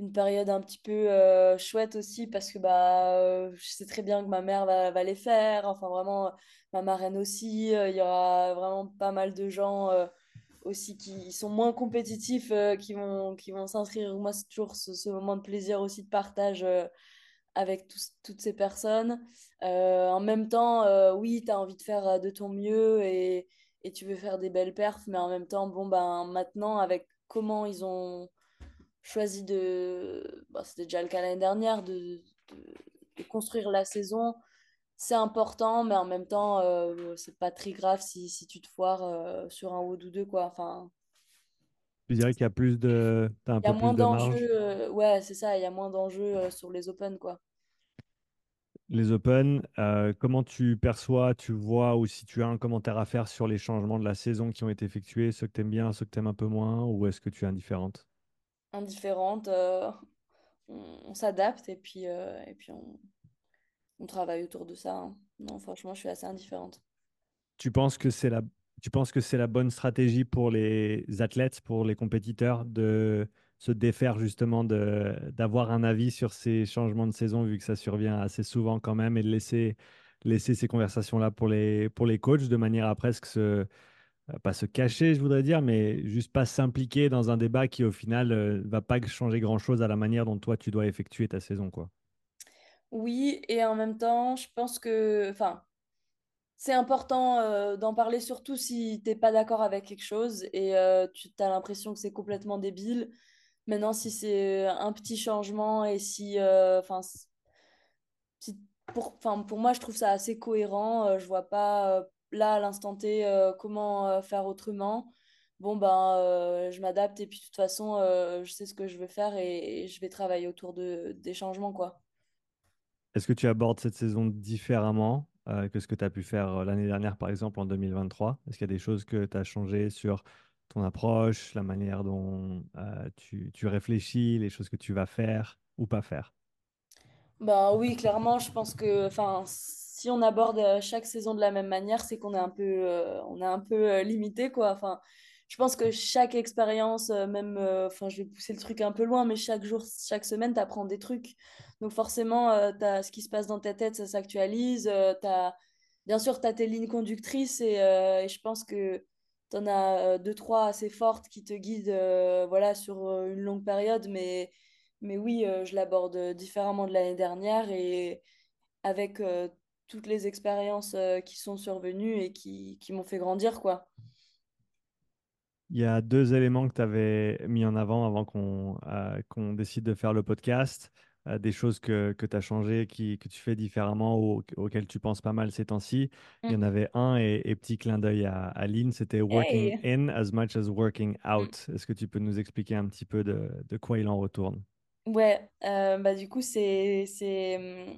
une période un petit peu euh, chouette aussi parce que bah, euh, je sais très bien que ma mère va, va les faire. Enfin, vraiment, ma marraine aussi. Euh, Il y aura vraiment pas mal de gens euh, aussi qui sont moins compétitifs euh, qui vont, qui vont s'inscrire. Moi, c'est toujours ce, moment de plaisir aussi de partage avec toutes ces personnes. En même temps, oui, tu as envie de faire de ton mieux et, et tu veux faire des belles perfs, mais en même temps, bon, ben, maintenant, avec comment ils ont choisi de. bah, c'était déjà le cas l'année dernière, de, de, de construire la saison. C'est important, mais en même temps, euh, c'est pas très grave si, si tu te foires euh, sur un haut ou deux, quoi. Enfin, Tu dirais qu'il y a plus de, un il y a peu moins de d'enjeux. euh, ouais, c'est ça, il y a moins d'enjeux sur les Open, quoi. Les Open, comment tu perçois, tu vois, ou si tu as un commentaire à faire sur les changements de la saison qui ont été effectués, ceux que tu aimes bien, ceux que tu aimes un peu moins, ou est-ce que tu es indifférente? Indifférente, on, on s'adapte et puis, euh, et puis on, on travaille autour de ça. hein. Non, franchement, je suis assez indifférente. Tu penses que c'est la, tu penses que c'est la bonne stratégie pour les athlètes, pour les compétiteurs, de se défaire justement de, d'avoir un avis sur ces changements de saison, vu que ça survient assez souvent quand même, et de laisser, laisser ces conversations-là pour les, pour les coachs, de manière à presque se, euh, pas se cacher, je voudrais dire, mais juste pas s'impliquer dans un débat qui, au final, euh, va pas changer grand-chose à la manière dont toi, tu dois effectuer ta saison, quoi. Oui, et en même temps, je pense que, enfin, c'est important euh, d'en parler surtout si t'es pas d'accord avec quelque chose et euh, tu as l'impression que c'est complètement débile. Maintenant, si c'est un petit changement et si, euh, enfin, si- pour, pour moi, je trouve ça assez cohérent. Je vois pas là, à l'instant T, comment faire autrement. Bon, ben, je m'adapte et puis de toute façon, je sais ce que je veux faire et, et je vais travailler autour de, des changements, quoi. Est-ce que tu abordes cette saison différemment euh, que ce que tu as pu faire euh, l'année dernière, par exemple, en 2023? Est-ce qu'il y a des choses que tu as changées sur ton approche, la manière dont euh, tu, tu réfléchis, les choses que tu vas faire ou pas faire? Bah oui, clairement, je pense que si on aborde chaque saison de la même manière, c'est qu'on est un peu, on est un peu limité, quoi. Je pense que chaque expérience, même, enfin, je vais pousser le truc un peu loin, mais chaque jour, chaque semaine, tu apprends des trucs. Donc forcément, euh, ce qui se passe dans ta tête, ça s'actualise. euh. Bien sûr, tu as tes lignes conductrices et, euh, je pense que tu en as deux, trois assez fortes qui te guident voilà, sur une longue période, mais oui, je l'aborde différemment de l'année dernière et avec toutes les expériences qui sont survenues et qui, m'ont fait grandir, quoi. Il y a deux éléments que tu avais mis en avant avant qu'on décide de faire le podcast, des choses que, que tu as changées, qui, que tu fais différemment ou auxquelles tu penses pas mal ces temps-ci. Il y en Mm. avait un et, et petit clin d'œil à, à Lynn, c'était working Hey! in as much as working Mm. out. Est-ce que tu peux nous expliquer un petit peu de, de quoi il en retourne? Ouais, euh, bah du coup, c'est, hum,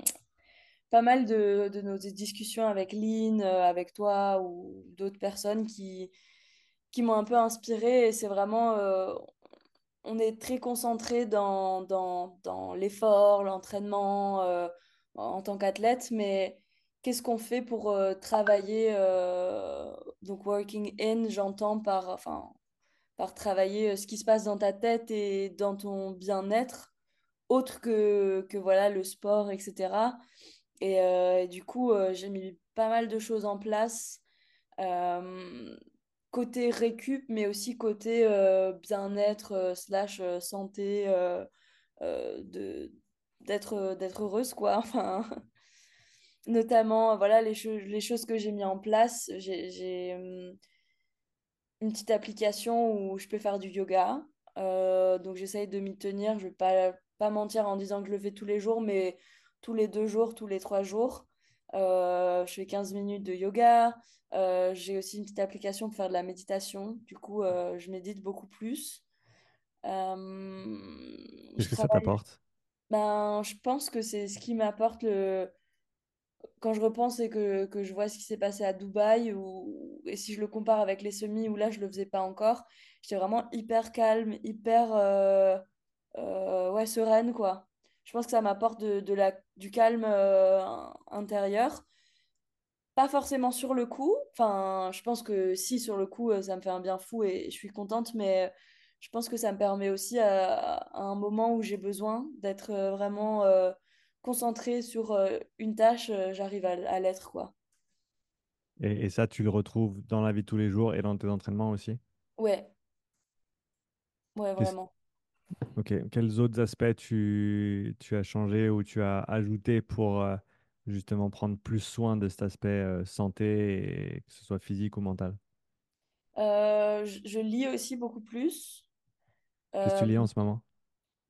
pas mal de, de nos discussions avec Lynn, euh, avec toi ou d'autres personnes qui, qui m'ont un peu inspirée. Et c'est vraiment, euh, on est très concentré dans, dans, dans l'effort, l'entraînement euh, en tant qu'athlète, mais qu'est-ce qu'on fait pour euh, travailler, euh, donc working in, j'entends par, enfin, par travailler ce qui se passe dans ta tête et dans ton bien-être, autre que, que voilà, le sport, etc. Et, du coup, j'ai mis pas mal de choses en place, côté récup, mais aussi côté euh, bien-être, euh, slash euh, santé, de, d'être, d'être heureuse, quoi. Enfin, notamment, voilà, les, les choses que j'ai mis en place. J'ai, hum, une petite application où je peux faire du yoga. Donc j'essaye de m'y tenir. Je vais pas, pas mentir en disant que je le fais tous les jours, mais tous les deux jours, tous les trois jours. Euh, je fais 15 minutes de yoga. Euh, j'ai aussi une petite application pour faire de la méditation. Du coup, euh, je médite beaucoup plus. Qu'est-ce que ça t'apporte? Ben, je pense que c'est ce qui m'apporte le, quand je repense et que, que je vois ce qui s'est passé à Dubaï, ou, et si je le compare avec les semis où là je le faisais pas encore, j'étais vraiment hyper calme, hyper euh, euh, ouais, sereine, quoi. Je pense que ça m'apporte de, de la, du calme euh, intérieur. Pas forcément sur le coup. Enfin, je pense que si sur le coup, euh, ça me fait un bien fou et je suis contente, mais je pense que ça me permet aussi à, à un moment où j'ai besoin d'être euh, vraiment euh, concentrée sur euh, une tâche, euh, j'arrive à, à l'être, quoi. Et, et ça, tu le retrouves dans la vie de tous les jours et dans tes entraînements aussi? Ouais, ouais, vraiment. Ok, quels autres aspects tu, tu as changé ou tu as ajouté pour euh, justement prendre plus soin de cet aspect euh, santé, et que ce soit physique ou mental? Euh, je, je lis aussi beaucoup plus. Qu'est-ce que Euh, tu lis en ce moment?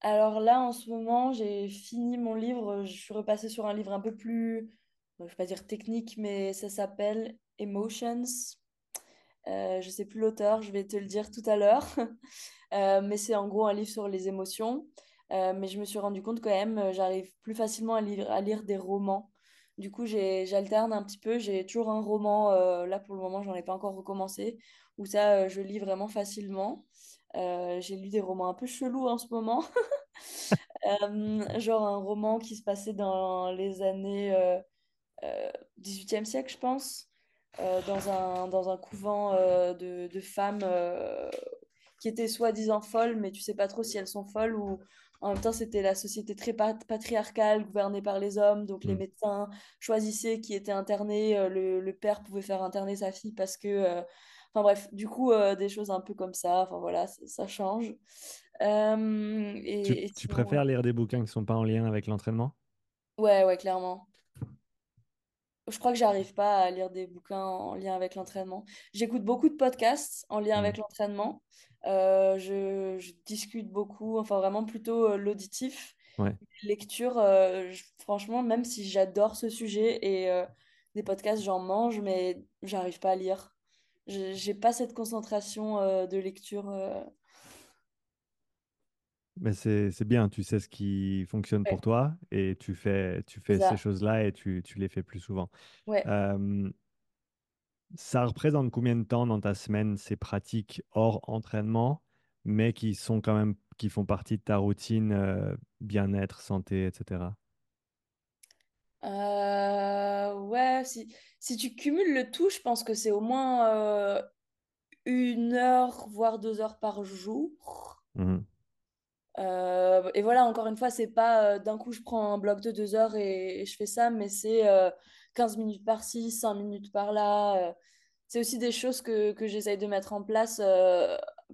alors là, en ce moment, j'ai fini mon livre. Je suis repassée sur un livre un peu plus, je vais pas dire technique, mais ça s'appelle Emotions. Euh, je sais plus l'auteur, je vais te le dire tout à l'heure. Euh, mais c'est en gros un livre sur les émotions. Euh, mais je me suis rendu compte quand même, j'arrive plus facilement à lire, des romans. Du coup, j'alterne un petit peu. J'ai toujours un roman, là pour le moment, j'en ai pas encore recommencé, où ça, je lis vraiment facilement. J'ai lu des romans un peu chelous en ce moment. Genre un roman qui se passait dans les années euh, euh, 18e siècle, je pense, dans un, dans un couvent euh, de, de femmes euh, qui étaient soi-disant folles, mais tu sais pas trop si elles sont folles ou en même temps c'était la société très pat- patriarcale, gouvernée par les hommes, donc les Hmm. médecins choisissaient qui était interné, euh, le, le père pouvait faire interner sa fille parce que... euh, Enfin bref, du coup, euh, des choses un peu comme ça, enfin voilà, ça, change. Euh, Tu, et, tu préfères lire des bouquins qui ne sont pas en lien avec l'entraînement? ouais, ouais, clairement. Je crois que j'arrive pas à lire des bouquins en lien avec l'entraînement. J'écoute beaucoup de podcasts en lien Hmm. avec l'entraînement. Euh, je, je discute beaucoup, enfin vraiment plutôt euh, l'auditif. Ouais. Lecture, euh, je- franchement, même si j'adore ce sujet et des podcasts, j'en mange, mais j'arrive pas à lire. J'ai pas cette concentration de lecture. Mais c'est, bien, tu sais ce qui fonctionne Ouais, pour toi et tu fais, tu fais ces choses-là et tu, tu les fais plus souvent. Ouais. Euh, ça représente combien de temps dans ta semaine ces pratiques hors entraînement, mais qui sont quand même, qui font partie de ta routine euh, bien-être, santé, etc. Euh, ouais, si, si tu cumules le tout, je pense que c'est au moins une heure, voire deux heures par jour. Mhm. Euh, et voilà, encore une fois, c'est pas euh, d'un coup je prends un bloc de deux heures et, je fais ça, mais c'est euh, 15 minutes par-ci, 5 minutes par-là. euh. c'est aussi des choses que, que j'essaye de mettre en place.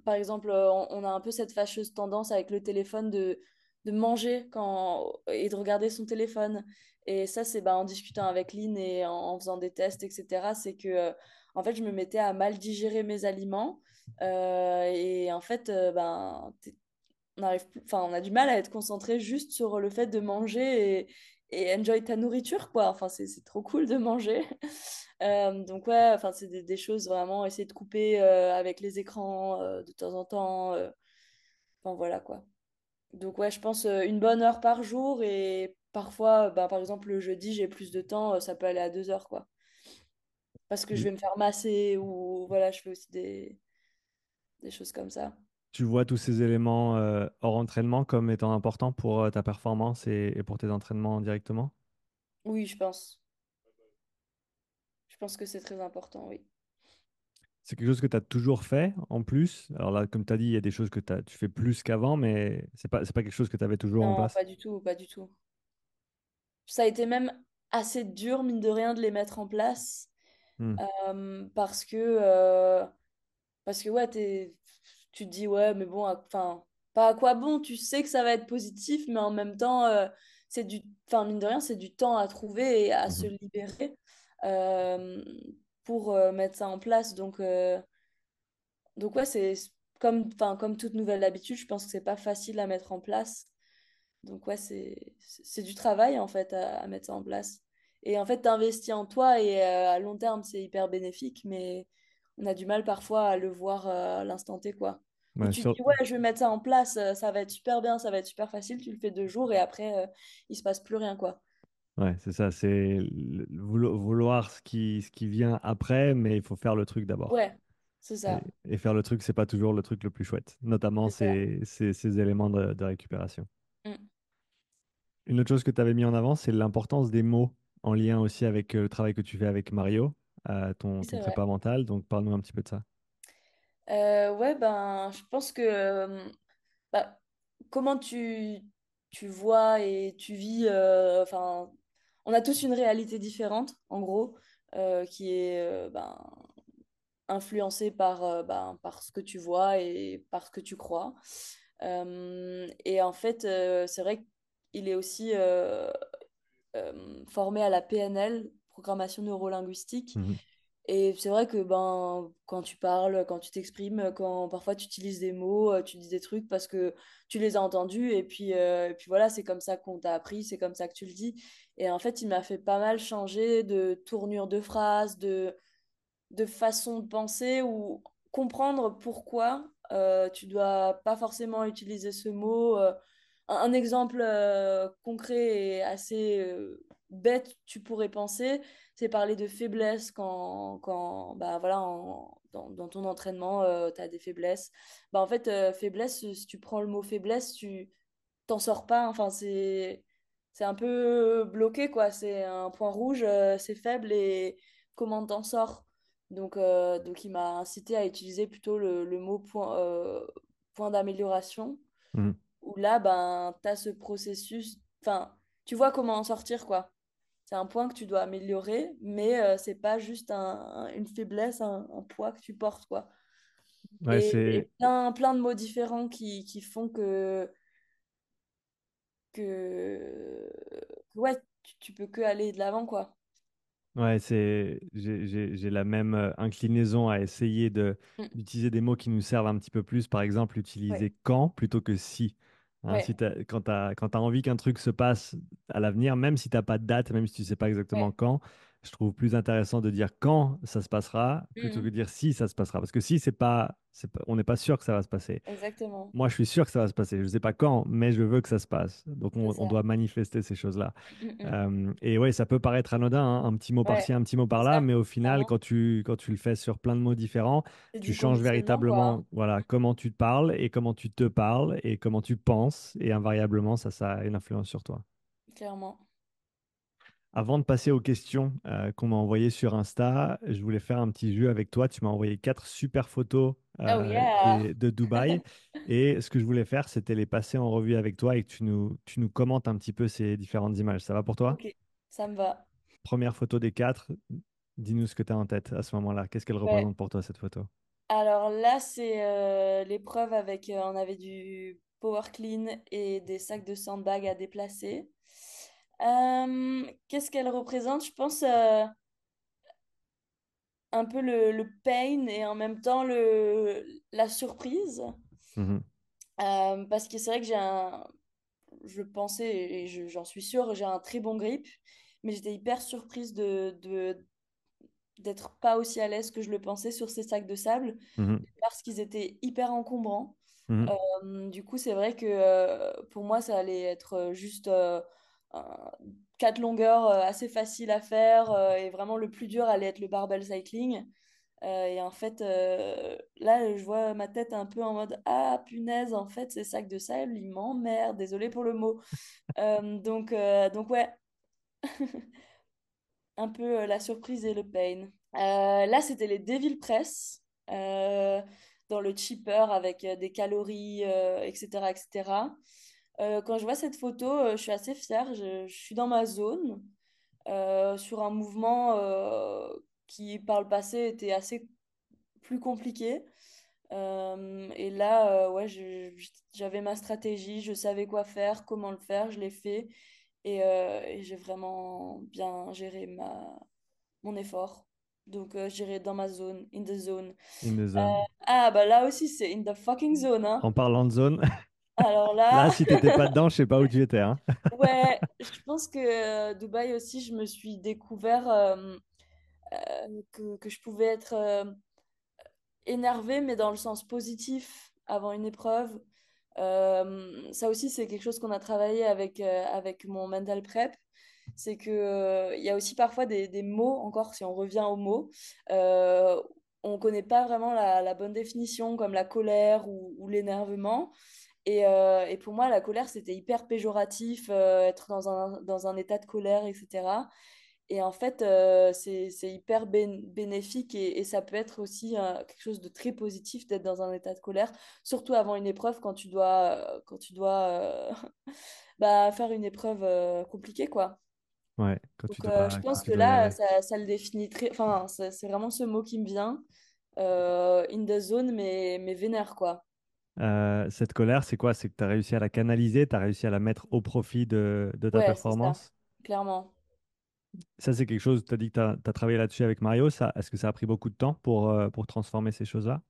par exemple, on, a un peu cette fâcheuse tendance avec le téléphone de, de manger quand, et de regarder son téléphone. Et ça, c'est bah, en discutant avec Lynn et en, faisant des tests, etc. C'est que, en fait, je me mettais à mal digérer mes aliments. Et en fait, ben, on arrive plus, enfin, on a du mal à être concentré juste sur le fait de manger et, et enjoy ta nourriture, quoi. Enfin, c'est trop cool de manger. Euh, donc, ouais, enfin, c'est des, des choses vraiment, essayer de couper euh, avec les écrans euh, de temps en temps. enfin, voilà, quoi. Donc, ouais, je pense une bonne heure par jour et parfois, bah, par exemple, le jeudi, j'ai plus de temps, ça peut aller à deux heures, quoi. Parce que je Et vais me faire masser ou voilà, je fais aussi des, des choses comme ça. Tu vois tous ces éléments euh, hors entraînement comme étant importants pour euh, ta performance et, et pour tes entraînements directement? Oui, je pense. Je pense que c'est très important, oui. C'est quelque chose que tu as toujours fait en plus? Alors là, comme tu as dit, il y a des choses que t'as- tu fais plus qu'avant, mais c'est pas, c'est pas quelque chose que tu avais toujours en place? pas du tout, pas du tout. Ça a été même assez dur, mine de rien, de les mettre en place. Hmm. euh, parce que, parce que ouais, t'es- tu te dis, ouais, mais bon, enfin, pas à quoi bon, tu sais que ça va être positif, mais en même temps, euh, c'est du, enfin, mine de rien, c'est du temps à trouver et à se Mhm. libérer euh, pour euh, mettre ça en place. Donc, donc ouais, c'est comme, enfin, comme toute nouvelle habitude, je pense que c'est pas facile à mettre en place. Donc ouais, c'est du travail en fait à, à mettre ça en place. Et en fait, tu investis en toi et euh, à long terme, c'est hyper bénéfique, mais on a du mal parfois à le voir euh, à l'instant T, quoi. Ouais, tu te dis, ouais, je vais mettre ça en place, euh, ça va être super bien, ça va être super facile, tu le fais deux jours et après, euh, il se passe plus rien, quoi. ouais, c'est ça, c'est vouloir ce qui, ce qui vient après, mais il faut faire le truc d'abord. Ouais, c'est Et, ça. et faire le truc, c'est pas toujours le truc le plus chouette, notamment ces, ces, ces éléments de, de récupération. Mm. Une autre chose que tu avais mis en avant, c'est l'importance des mots en lien aussi avec le travail que tu fais avec Mario, euh, ton, ton vrai. prépa mental. Donc, parle-nous un petit peu de ça. Euh, ouais, ben, je pense que bah, comment tu, tu vois et tu vis, enfin, on a tous une réalité différente, en gros, qui est ben, influencée par, ben, par ce que tu vois et par ce que tu crois. Et en fait, c'est vrai qu'il est aussi formé à la PNL, programmation neurolinguistique. Mhm, Et c'est vrai que ben, quand tu parles, quand tu t'exprimes, quand parfois tu utilises des mots, euh, tu dis des trucs parce que tu les as entendus et puis, euh, et puis voilà, c'est comme ça qu'on t'a appris, c'est comme ça que tu le dis. Et en fait, il m'a fait pas mal changer de tournure de phrase, de, de façon de penser ou comprendre pourquoi euh, tu dois pas forcément utiliser ce mot. euh. un, un exemple concret et assez bête, tu pourrais penser, c'est parler de faiblesse quand, quand bah, voilà, en- dans, dans ton entraînement, tu as des faiblesses. Bah, en fait, euh, faiblesse, si tu prends le mot faiblesse, tu t'en sors pas. Enfin, c'est, c'est un peu bloqué, quoi. C'est un point rouge, euh, c'est faible et comment t'en sors? Donc, euh, donc il m'a incité à utiliser plutôt le, le mot point, euh, point d'amélioration, mhm. où là, ben, tu as ce processus, enfin, tu vois comment en sortir, quoi. C'est un point que tu dois améliorer, mais euh, c'est pas juste un- un- une faiblesse, un, un poids que tu portes, quoi. Ouais, Et, plein, plein de mots différents qui, qui font que, que, ouais, tu, tu peux que aller de l'avant, quoi. Ouais, c'est, j'ai, la même euh, inclinaison à essayer de, Mm. d'utiliser des mots qui nous servent un petit peu plus. Par exemple, Ouais, utiliser quand plutôt que si. Hein, ouais, quand tu as, envie qu'un truc se passe à l'avenir, même si tu n'as pas de date, même si tu sais pas exactement ouais. quand, je trouve plus intéressant de dire quand ça se passera plutôt que de Mhm. dire si ça se passera. Parce que si, c'est pas, c'est pas, on n'est pas sûr que ça va se passer. Exactement, Moi, je suis sûr que ça va se passer. Je ne sais pas quand, mais je veux que ça se passe. Donc, on, doit manifester ces choses-là. Mm, mm. Euh, et ouais, ça peut paraître anodin, hein, un petit mot Ouais, par-ci, un petit mot par-là, mais au final, quand tu, quand tu le fais sur plein de mots différents, tu changes quoi. véritablement hein. voilà, comment tu te parles et comment tu te parles et comment tu penses. Et invariablement, ça, ça a une influence sur toi. Clairement. Avant de passer aux questions euh, qu'on m'a envoyées sur Insta, je voulais faire un petit jeu avec toi. Tu m'as envoyé quatre super photos Oh euh, yeah! de Dubaï. Et ce que je voulais faire, c'était les passer en revue avec toi et que tu nous, tu nous commentes un petit peu ces différentes images. Ça va pour toi? Ok, ça me va. Première photo des quatre. Dis-nous ce que tu as en tête à ce moment-là. Qu'est-ce qu'elle Ouais. représente pour toi, cette photo? Alors là, c'est euh, l'épreuve avec, on avait du power clean et des sacs de sandbag à déplacer. Euh, qu'est-ce qu'elle représente? Je pense euh, un peu le, le pain et en même temps le, la surprise. Mhm, Euh, parce que c'est vrai que j'ai un, je pensais, et je- j'en suis sûre, j'ai un très bon grip, mais j'étais hyper surprise de, de, d'être pas aussi à l'aise que je le pensais sur ces sacs de sable, mhm, parce qu'ils étaient hyper encombrants. Euh, du coup, c'est vrai que euh, pour moi, ça allait être juste euh, un- quatre longueurs euh, assez faciles à faire euh, et vraiment le plus dur allait être le barbell cycling. Euh, et en fait, là, je vois ma tête un peu en mode Ah, punaise, en fait, ces sacs de sable, ils m'emmerdent, désolé pour le mot. Donc, donc, ouais, un peu la surprise et le pain. Là, c'était les Devil Press euh, dans le cheaper avec des calories, euh, etc., etc. Euh, quand je vois cette photo, euh, je suis assez fière. Je, je suis dans ma zone euh, sur un mouvement qui, par le passé, était assez plus compliqué. Et là, ouais, j'avais ma stratégie, je savais quoi faire, comment le faire, je l'ai fait. Et, et j'ai vraiment bien géré ma, mon effort. Donc, euh, dirais dans ma zone, in the zone. In the Euh, zone. ah, bah là aussi, c'est in the fucking zone, hein. En parlant de zone, Alors là, là, si t'étais pas dedans, je sais pas où tu étais, hein. ouais, je pense que euh, Dubaï aussi, je me suis découvert euh, euh, que, que je pouvais être euh, énervée, mais dans le sens positif avant une épreuve. Ça aussi, c'est quelque chose qu'on a travaillé avec, avec mon mental prep. C'est euh, il y a aussi parfois des, des mots, encore si on revient aux mots, euh, on ne connaît pas vraiment la, la bonne définition, comme la colère ou, ou l'énervement. Et, euh, et pour moi, la colère, c'était hyper péjoratif, euh, être dans un, dans un état de colère, etc. Et en fait, euh, c'est, hyper bén- bénéfique et, et ça peut être aussi euh, quelque chose de très positif d'être dans un état de colère, surtout avant une épreuve quand tu dois, quand tu dois bah, faire une épreuve compliquée, quoi. Ouais, quand Donc, je dois, pense que là, ça, ça le définit très... Enfin, c'est vraiment ce mot qui me vient. In the zone, mais, mais vénère, quoi. Euh, cette colère, c'est quoi? C'est que tu as réussi à la canaliser, tu as réussi à la mettre au profit de, de ta Ouais, c'est ça, performance? clairement. Ça, c'est quelque chose, tu as dit que tu as, travaillé là-dessus avec Mario. Est-ce que ça a pris beaucoup de temps pour, euh, pour transformer ces choses-là?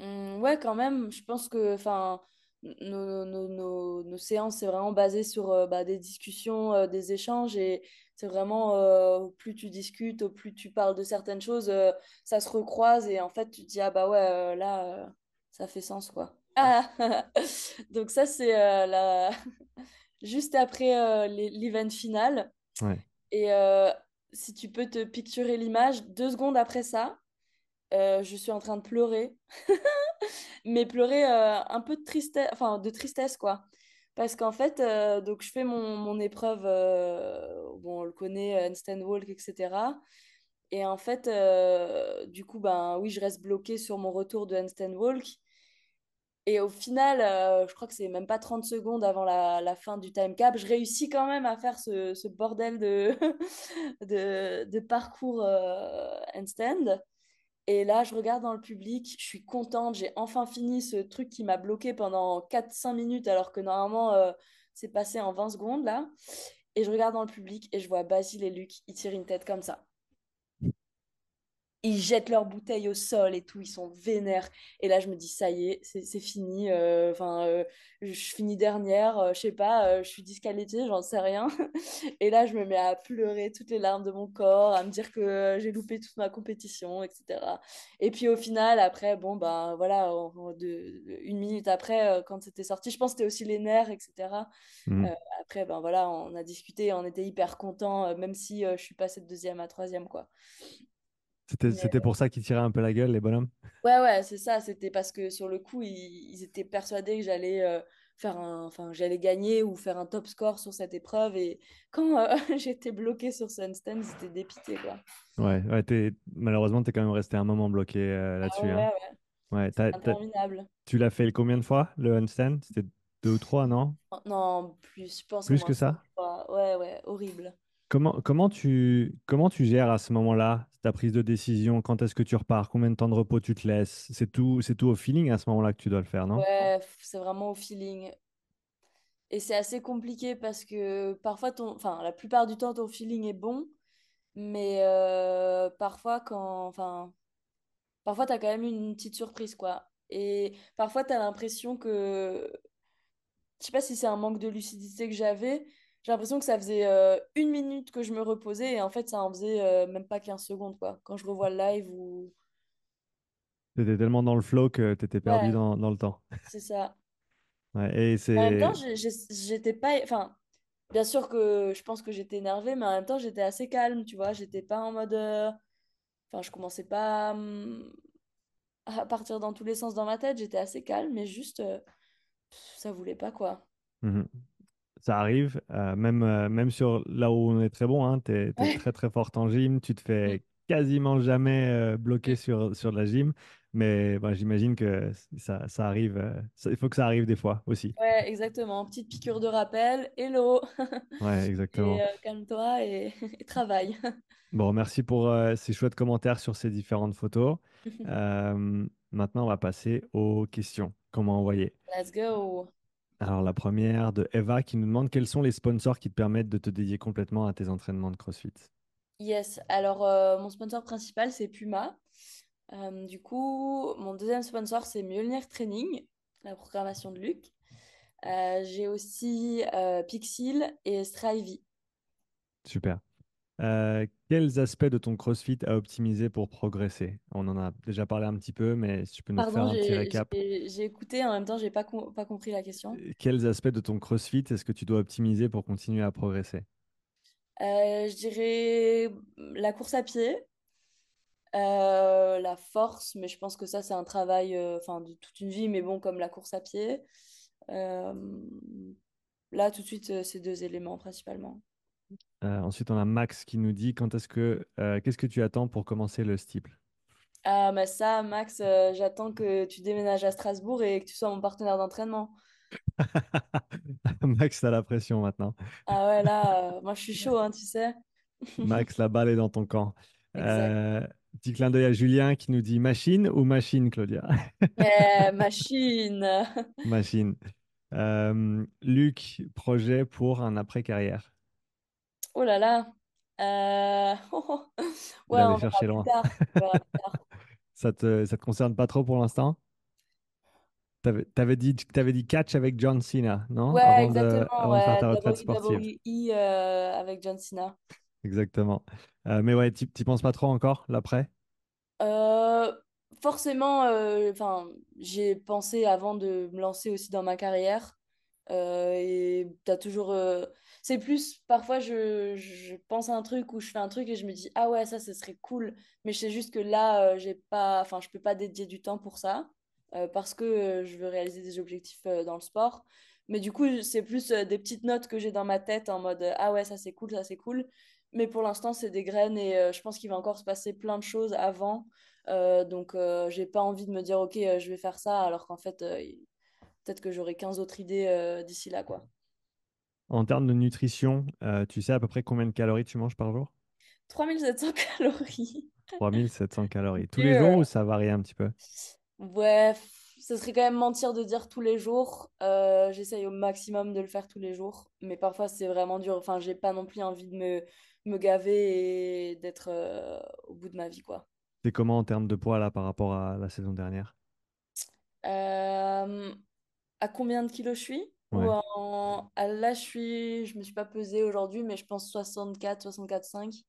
Hum, ouais, quand même, je pense que nos, nos, nos, nos séances, c'est vraiment basé sur euh, bah, des discussions, des échanges, et c'est vraiment, au plus tu discutes, au plus tu parles de certaines choses, ça se recroise, et en fait, tu te dis, ah bah ouais, là, ça fait sens, quoi. Ah Donc ça, c'est euh, la... juste après euh, l'e- l'event final, Ouais. et euh, si tu peux te picturer l'image, deux secondes après ça, euh, je suis en train de pleurer mais pleurer un peu de tristesse, enfin de tristesse quoi. Parce qu'en fait, donc je fais mon, mon épreuve, bon, on le connaît, handstand walk, etc. Et en fait, du coup, ben oui, je reste bloquée sur mon retour de handstand walk. Et au final, euh, je crois que c'est même pas 30 secondes avant la, fin du time cap, je réussis quand même à faire ce, bordel de, parcours euh, handstand. Et là, je regarde dans le public, je suis contente, j'ai enfin fini ce truc qui m'a bloqué pendant quatre cinq minutes, alors que normalement, euh, c'est passé en 20 secondes, là. Et je regarde dans le public et je vois Basile et Luc, ils tirent une tête comme ça ils jettent leurs bouteilles au sol et tout, ils sont vénères. Et là, je me dis, ça y est, c'est fini. euh, Enfin, euh, je finis dernière, euh, je sais pas, euh, je suis disqualifiée, j'en sais rien. Et là, je me mets à pleurer toutes les larmes de mon corps, à me dire que j'ai loupé toute ma compétition, etc. Et puis au final, après, bon, ben voilà, de, de- une minute après, quand c'était sorti, je pense que c'était aussi les nerfs, etc. Mhm. après, ben voilà, on a discuté, on était hyper contents, même si je suis passée de deuxième à troisième, quoi. C'était, c'était pour ça qu'ils tiraient un peu la gueule, les bonhommes? Ouais, ouais, c'est ça. C'était parce que sur le coup, ils, ils étaient persuadés que j'allais euh, faire un, enfin, j'allais gagner ou faire un top score sur cette épreuve. Et quand euh, j'étais bloquée sur ils étaient dépités, quoi. Ouais, ouais, t'es, malheureusement, tu es quand même resté un moment bloqué euh, Ah là-dessus, ouais, hein. ouais, Ouais, interminable. tu l'as fait combien de fois, le handstand? C'était deux ou trois, non? Oh, Non, plus, je pense Plus que ça? fois. Ouais, ouais, horrible. Comment, comment tu, comment tu gères à ce moment-là ta prise de décision? Quand est-ce que tu repars? Combien de temps de repos tu te laisses? C'est tout, c'est tout au feeling à ce moment-là que tu dois le faire, non? Ouais, c'est vraiment au feeling. Et c'est assez compliqué parce que parfois, ton, enfin, la plupart du temps, ton feeling est bon, mais euh, parfois, quand, enfin, parfois, tu as quand même une petite surprise, quoi. Et parfois, tu as l'impression que, je sais pas si c'est un manque de lucidité que j'avais, j'ai l'impression que ça faisait euh, une minute que je me reposais et en fait, ça en faisait euh, même pas 15 secondes, quoi. Quand je revois le live ou... T'étais tellement dans le flow que t'étais perdu Ouais, dans, dans le temps. c'est ça. Ouais, et En même temps, c'est... j'étais pas... Enfin, Bien sûr que je pense que j'étais énervée, mais en même temps, j'étais assez calme, tu vois. J'étais pas en mode. euh, Enfin, je commençais pas hum, à partir dans tous les sens dans ma tête. J'étais assez calme, mais juste, euh, ça voulait pas, quoi. Mhm. Ça arrive, euh, même, euh, même sur là où on est très bon, hein, tu es, très très forte en gym, tu te fais quasiment jamais euh, bloquer sur, sur la gym, mais bah, j'imagine que ça, ça arrive, euh, il faut que ça arrive des fois aussi. Ouais, exactement. Petite piqûre de rappel. Hello. Ouais, exactement. calme-toi et, et travaille. Bon, merci pour ces chouettes commentaires sur ces différentes photos. Maintenant, on va passer aux questions. Comment envoyer? Let's go. Alors, la première de Eva qui nous demande quels sont les sponsors qui te permettent de te dédier complètement à tes entraînements de CrossFit? Yes. Alors, euh, mon sponsor principal, c'est Puma. Euh, du coup, mon deuxième sponsor, c'est Mjolnir Training, la programmation de Luc. Euh, j'ai aussi Pixil et Strivey. Super. Euh, quels aspects de ton CrossFit à optimiser pour progresser? On en a déjà parlé un petit peu, mais si tu peux nous Pardon, un petit récap. j'ai- écouté, en même temps, j'ai pas, com- pas compris la question. Euh, Quels aspects de ton CrossFit est-ce que tu dois optimiser pour continuer à progresser? Euh, je dirais la course à pied, euh, la force, mais je pense que ça, c'est un travail enfin, de toute une vie, mais bon, comme la course à pied. Là, tout de suite, ces deux éléments principalement. Euh, ensuite, on a Max qui nous dit quand est-ce que euh, qu'est-ce que tu attends pour commencer le steeple? Ah, mais ça, Max, euh, j'attends que tu déménages à Strasbourg et que tu sois mon partenaire d'entraînement. Max, t'as la pression maintenant. Ah ouais, là, moi, je suis chaud, hein, tu sais. Max, la balle est dans ton camp. Petit clin d'œil à Julien qui nous dit machine ou machine, Claudia? Eh, machine. Machine. Luc, projet pour un après-carrière. Oh là là. Euh, Il Ouais, allait on chercher loin. tard. Ça te, ça te concerne pas trop pour l'instant? T'avais, t'avais dit, t'avais dit catch avec John Cena, non? Ouais, Avant de, exactement. avant de faire Ouais, ta retraite sportive. WWE euh, avec John Cena. Exactement. Euh, mais ouais, t'y penses pas trop encore, l'après? Euh, forcément, euh, enfin, j'ai pensé avant de me lancer aussi dans ma carrière. Et t'as toujours. C'est plus, parfois, je, pense à un truc ou je fais un truc et je me dis, ah ouais, ça, ce serait cool. Mais je sais juste que là, euh, j'ai pas, enfin, je peux pas dédier du temps pour ça euh, parce que euh, je veux réaliser des objectifs dans le sport. Mais du coup, c'est plus des petites notes que j'ai dans ma tête en mode, ah ouais, ça, c'est cool, ça, c'est cool. Mais pour l'instant, c'est des graines et je pense qu'il va encore se passer plein de choses avant. Donc, j'ai pas envie de me dire, ok, je vais faire ça, alors qu'en fait, peut-être que j'aurai 15 autres idées d'ici là, quoi. En termes de nutrition, euh, tu sais à peu près combien de calories tu manges par jour? 3700 calories. 3700 calories. Tous les jours ou ça varie un petit peu? Ouais, ce serait quand même mentir de dire tous les jours. Euh, j'essaye au maximum de le faire tous les jours, mais parfois c'est vraiment dur. Enfin, j'ai pas non plus envie de me, me gaver et d'être euh, au bout de ma vie, quoi. C'est comment en termes de poids là par rapport à la saison dernière? Euh, à combien de kilos je suis? Ou Ouais, en... à là, je suis... je me suis pas pesée aujourd'hui, mais je pense 64, 64,5.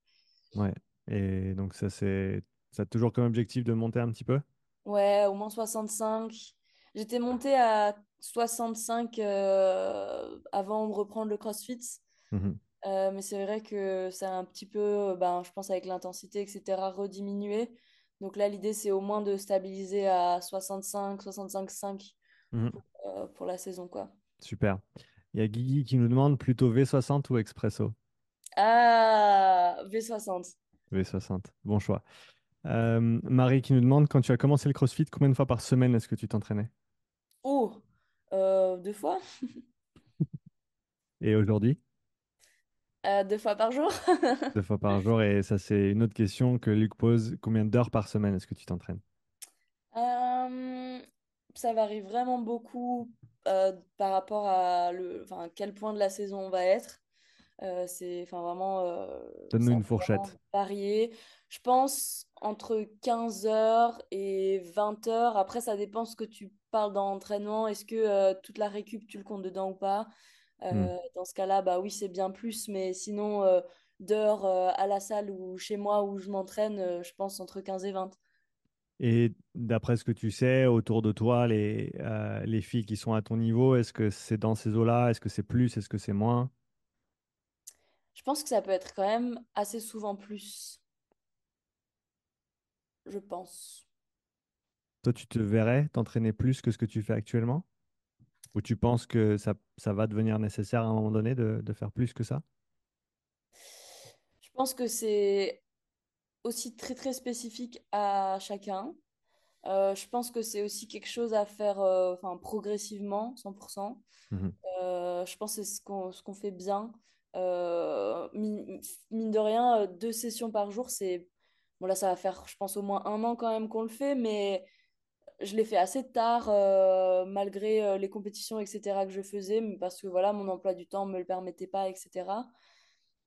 ouais. Et donc ça c'est ça a toujours comme objectif de monter un petit peu? Ouais, au moins 65. J'étais montée à 65 euh, avant de reprendre le CrossFit. Mhm. Euh, mais c'est vrai que ça a un petit peu, ben, je pense avec l'intensité, etc., rediminué. Donc là, l'idée, c'est au moins de stabiliser à 65, 65,5 Mhm. pour, euh, pour la saison, quoi. Super. Il y a Guigui qui nous demande plutôt V60 ou Expresso? Ah, V60. V60, bon choix. Euh, Marie qui nous demande quand tu as commencé le CrossFit, combien de fois par semaine est-ce que tu t'entraînais? Oh, euh, deux fois? Et aujourd'hui? Euh, deux fois par jour? Deux fois par jour. Et ça, c'est une autre question que Luc pose. Combien d'heures par semaine est-ce que tu t'entraînes? Ça varie vraiment beaucoup euh, par rapport à le, enfin, à quel point de la saison on va être. Euh, c'est enfin, vraiment, euh, Donne-nous une fourchette. varier. Je pense entre 15 heures et 20 heures. Après, ça dépend ce que tu parles dans l'entraînement. Est-ce que euh, toute la récup, tu le comptes dedans ou pas? Hmm. Dans ce cas-là, bah oui, c'est bien plus. Mais sinon, d'heures à la salle ou chez moi où je m'entraîne, je pense entre 15 et 20. Et d'après ce que tu sais, autour de toi, les, euh, les filles qui sont à ton niveau, est-ce que c'est dans ces eaux-là? Est-ce que c'est plus? Est-ce que c'est moins? pense que ça peut être quand même assez souvent plus, je pense. Toi, tu te verrais t'entraîner plus que ce que tu fais actuellement? Ou tu penses que ça, ça va devenir nécessaire à un moment donné de, de faire plus que ça? Je pense que c'est aussi très très spécifique à chacun. Euh, je pense que c'est aussi quelque chose à faire euh, progressivement, 100%. Mhm. Euh, je pense que c'est ce qu'on ce qu'on fait bien. Euh, mine, mine de rien, deux sessions par jour, c'est... Bon là, ça va faire, je pense, au moins un an quand même qu'on le fait, mais je l'ai fait assez tard, malgré les compétitions, etc., que je faisais, parce que voilà, mon emploi du temps ne me le permettait pas, etc.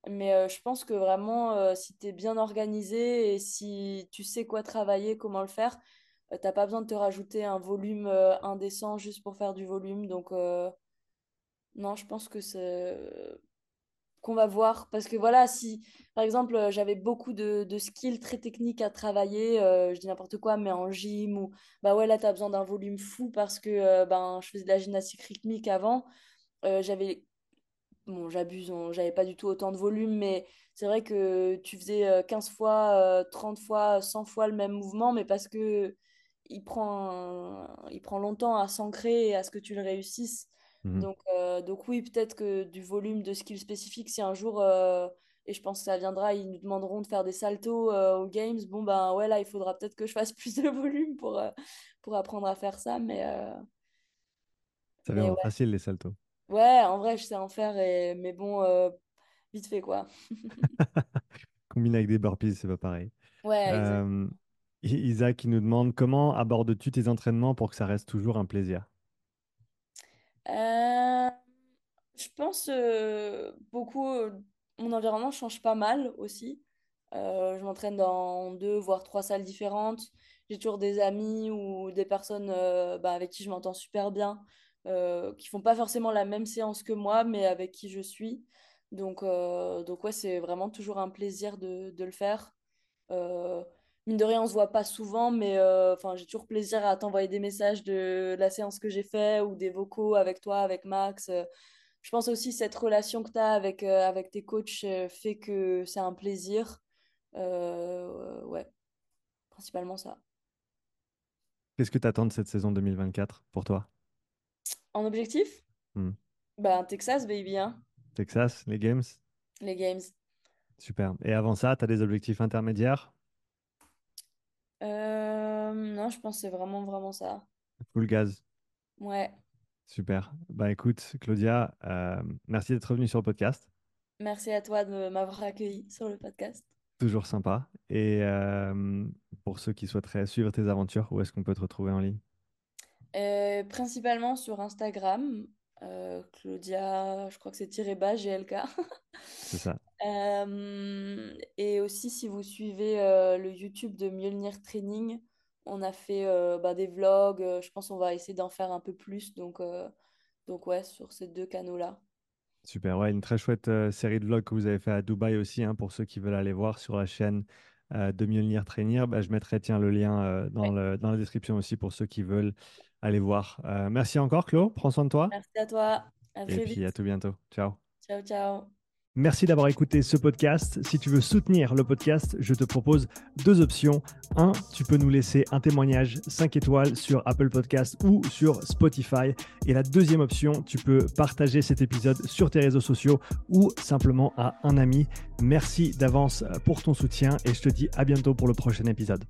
Mais euh, je pense que vraiment, euh, si tu es bien organisé et si tu sais quoi travailler, comment le faire, euh, t'as pas besoin de te rajouter un volume euh, indécent juste pour faire du volume. Donc, non, je pense que c'est qu'on va voir. Parce que voilà, si par exemple j'avais beaucoup de, de skills très techniques à travailler, je dis n'importe quoi, mais en gym ou bah ouais, là tu as besoin d'un volume fou parce que ben, je faisais de la gymnastique rythmique avant. J'avais Bon, j'abuse, on- j'avais pas du tout autant de volume, mais c'est vrai que tu faisais euh, 15 fois, euh, 30 fois, 100 fois le même mouvement, mais parce que il prend, il prend longtemps à s'ancrer et à ce que tu le réussisses. Mhm. Donc, euh, donc oui, peut-être que du volume de skill spécifique, si un jour, euh, et je pense que ça viendra, ils nous demanderont de faire des saltos euh, aux games, bon ben ouais, là, il faudra peut-être que je fasse plus de volume pour, euh, pour apprendre à faire ça, mais, euh, Ça mais viendra ouais. facile, les saltos. Ouais, en vrai, je sais en faire, et... mais bon, euh, vite fait quoi. Combiné avec des burpees, c'est pas pareil. Ouais. Euh, I- Isaac qui nous demande comment abordes-tu tes entraînements pour que ça reste toujours un plaisir? Euh, je pense euh, beaucoup, mon environnement change pas mal aussi. Je m'entraîne dans deux, voire trois salles différentes. J'ai toujours des amis ou des personnes bah, avec qui je m'entends super bien, euh, qui font pas forcément la même séance que moi, mais avec qui je suis. Donc, euh, donc ouais, c'est vraiment toujours un plaisir de, de le faire. Euh, mine de rien, on se voit pas souvent, mais euh, enfin, j'ai toujours plaisir à t'envoyer des messages de la séance que j'ai fait ou des vocaux avec toi, avec Max. Euh, je pense aussi cette relation que tu as avec, avec tes coachs fait que c'est un plaisir. Ouais, principalement ça. Qu'est-ce que tu attends de cette saison 2024 pour toi? En objectif, Hmm. bah, Texas, baby, hein, Texas, les Games? les Games. Super. Et avant ça, tu as des objectifs intermédiaires? Euh, non, je pense que c'est vraiment, vraiment ça. Full gaz. Ouais, Super. Bah écoute, Claudia, euh, merci d'être revenue sur le podcast. merci à toi de m'avoir accueilli sur le podcast. Toujours sympa. Et euh, pour ceux qui souhaiteraient suivre tes aventures, où est-ce qu'on peut te retrouver en ligne? Euh, principalement sur Instagram, euh, Claudia, je crois que c'est tiré bas, GLK. C'est ça. Euh, et aussi, si vous suivez le YouTube de Mjolnir Training, on a fait bah, des vlogs. je pense qu'on va essayer d'en faire un peu plus. Donc, donc ouais, sur ces deux canaux-là. Super. Ouais, une très chouette série de vlogs que vous avez fait à Dubaï aussi, hein, pour ceux qui veulent aller voir sur la chaîne de Mjolnir Trainir. Bah, je mettrai tiens, le lien euh, dans Ouais. le, dans la description aussi pour ceux qui veulent aller voir. Euh, merci encore, Claude. Prends soin de toi. Merci à toi. À Et très puis à vite. tout bientôt. Ciao. Ciao, ciao. Merci d'avoir écouté ce podcast. Si tu veux soutenir le podcast, je te propose deux options. Un, tu peux nous laisser un témoignage 5 étoiles sur Apple Podcast ou sur Spotify. Et la deuxième option, tu peux partager cet épisode sur tes réseaux sociaux ou simplement à un ami. Merci d'avance pour ton soutien et je te dis à bientôt pour le prochain épisode.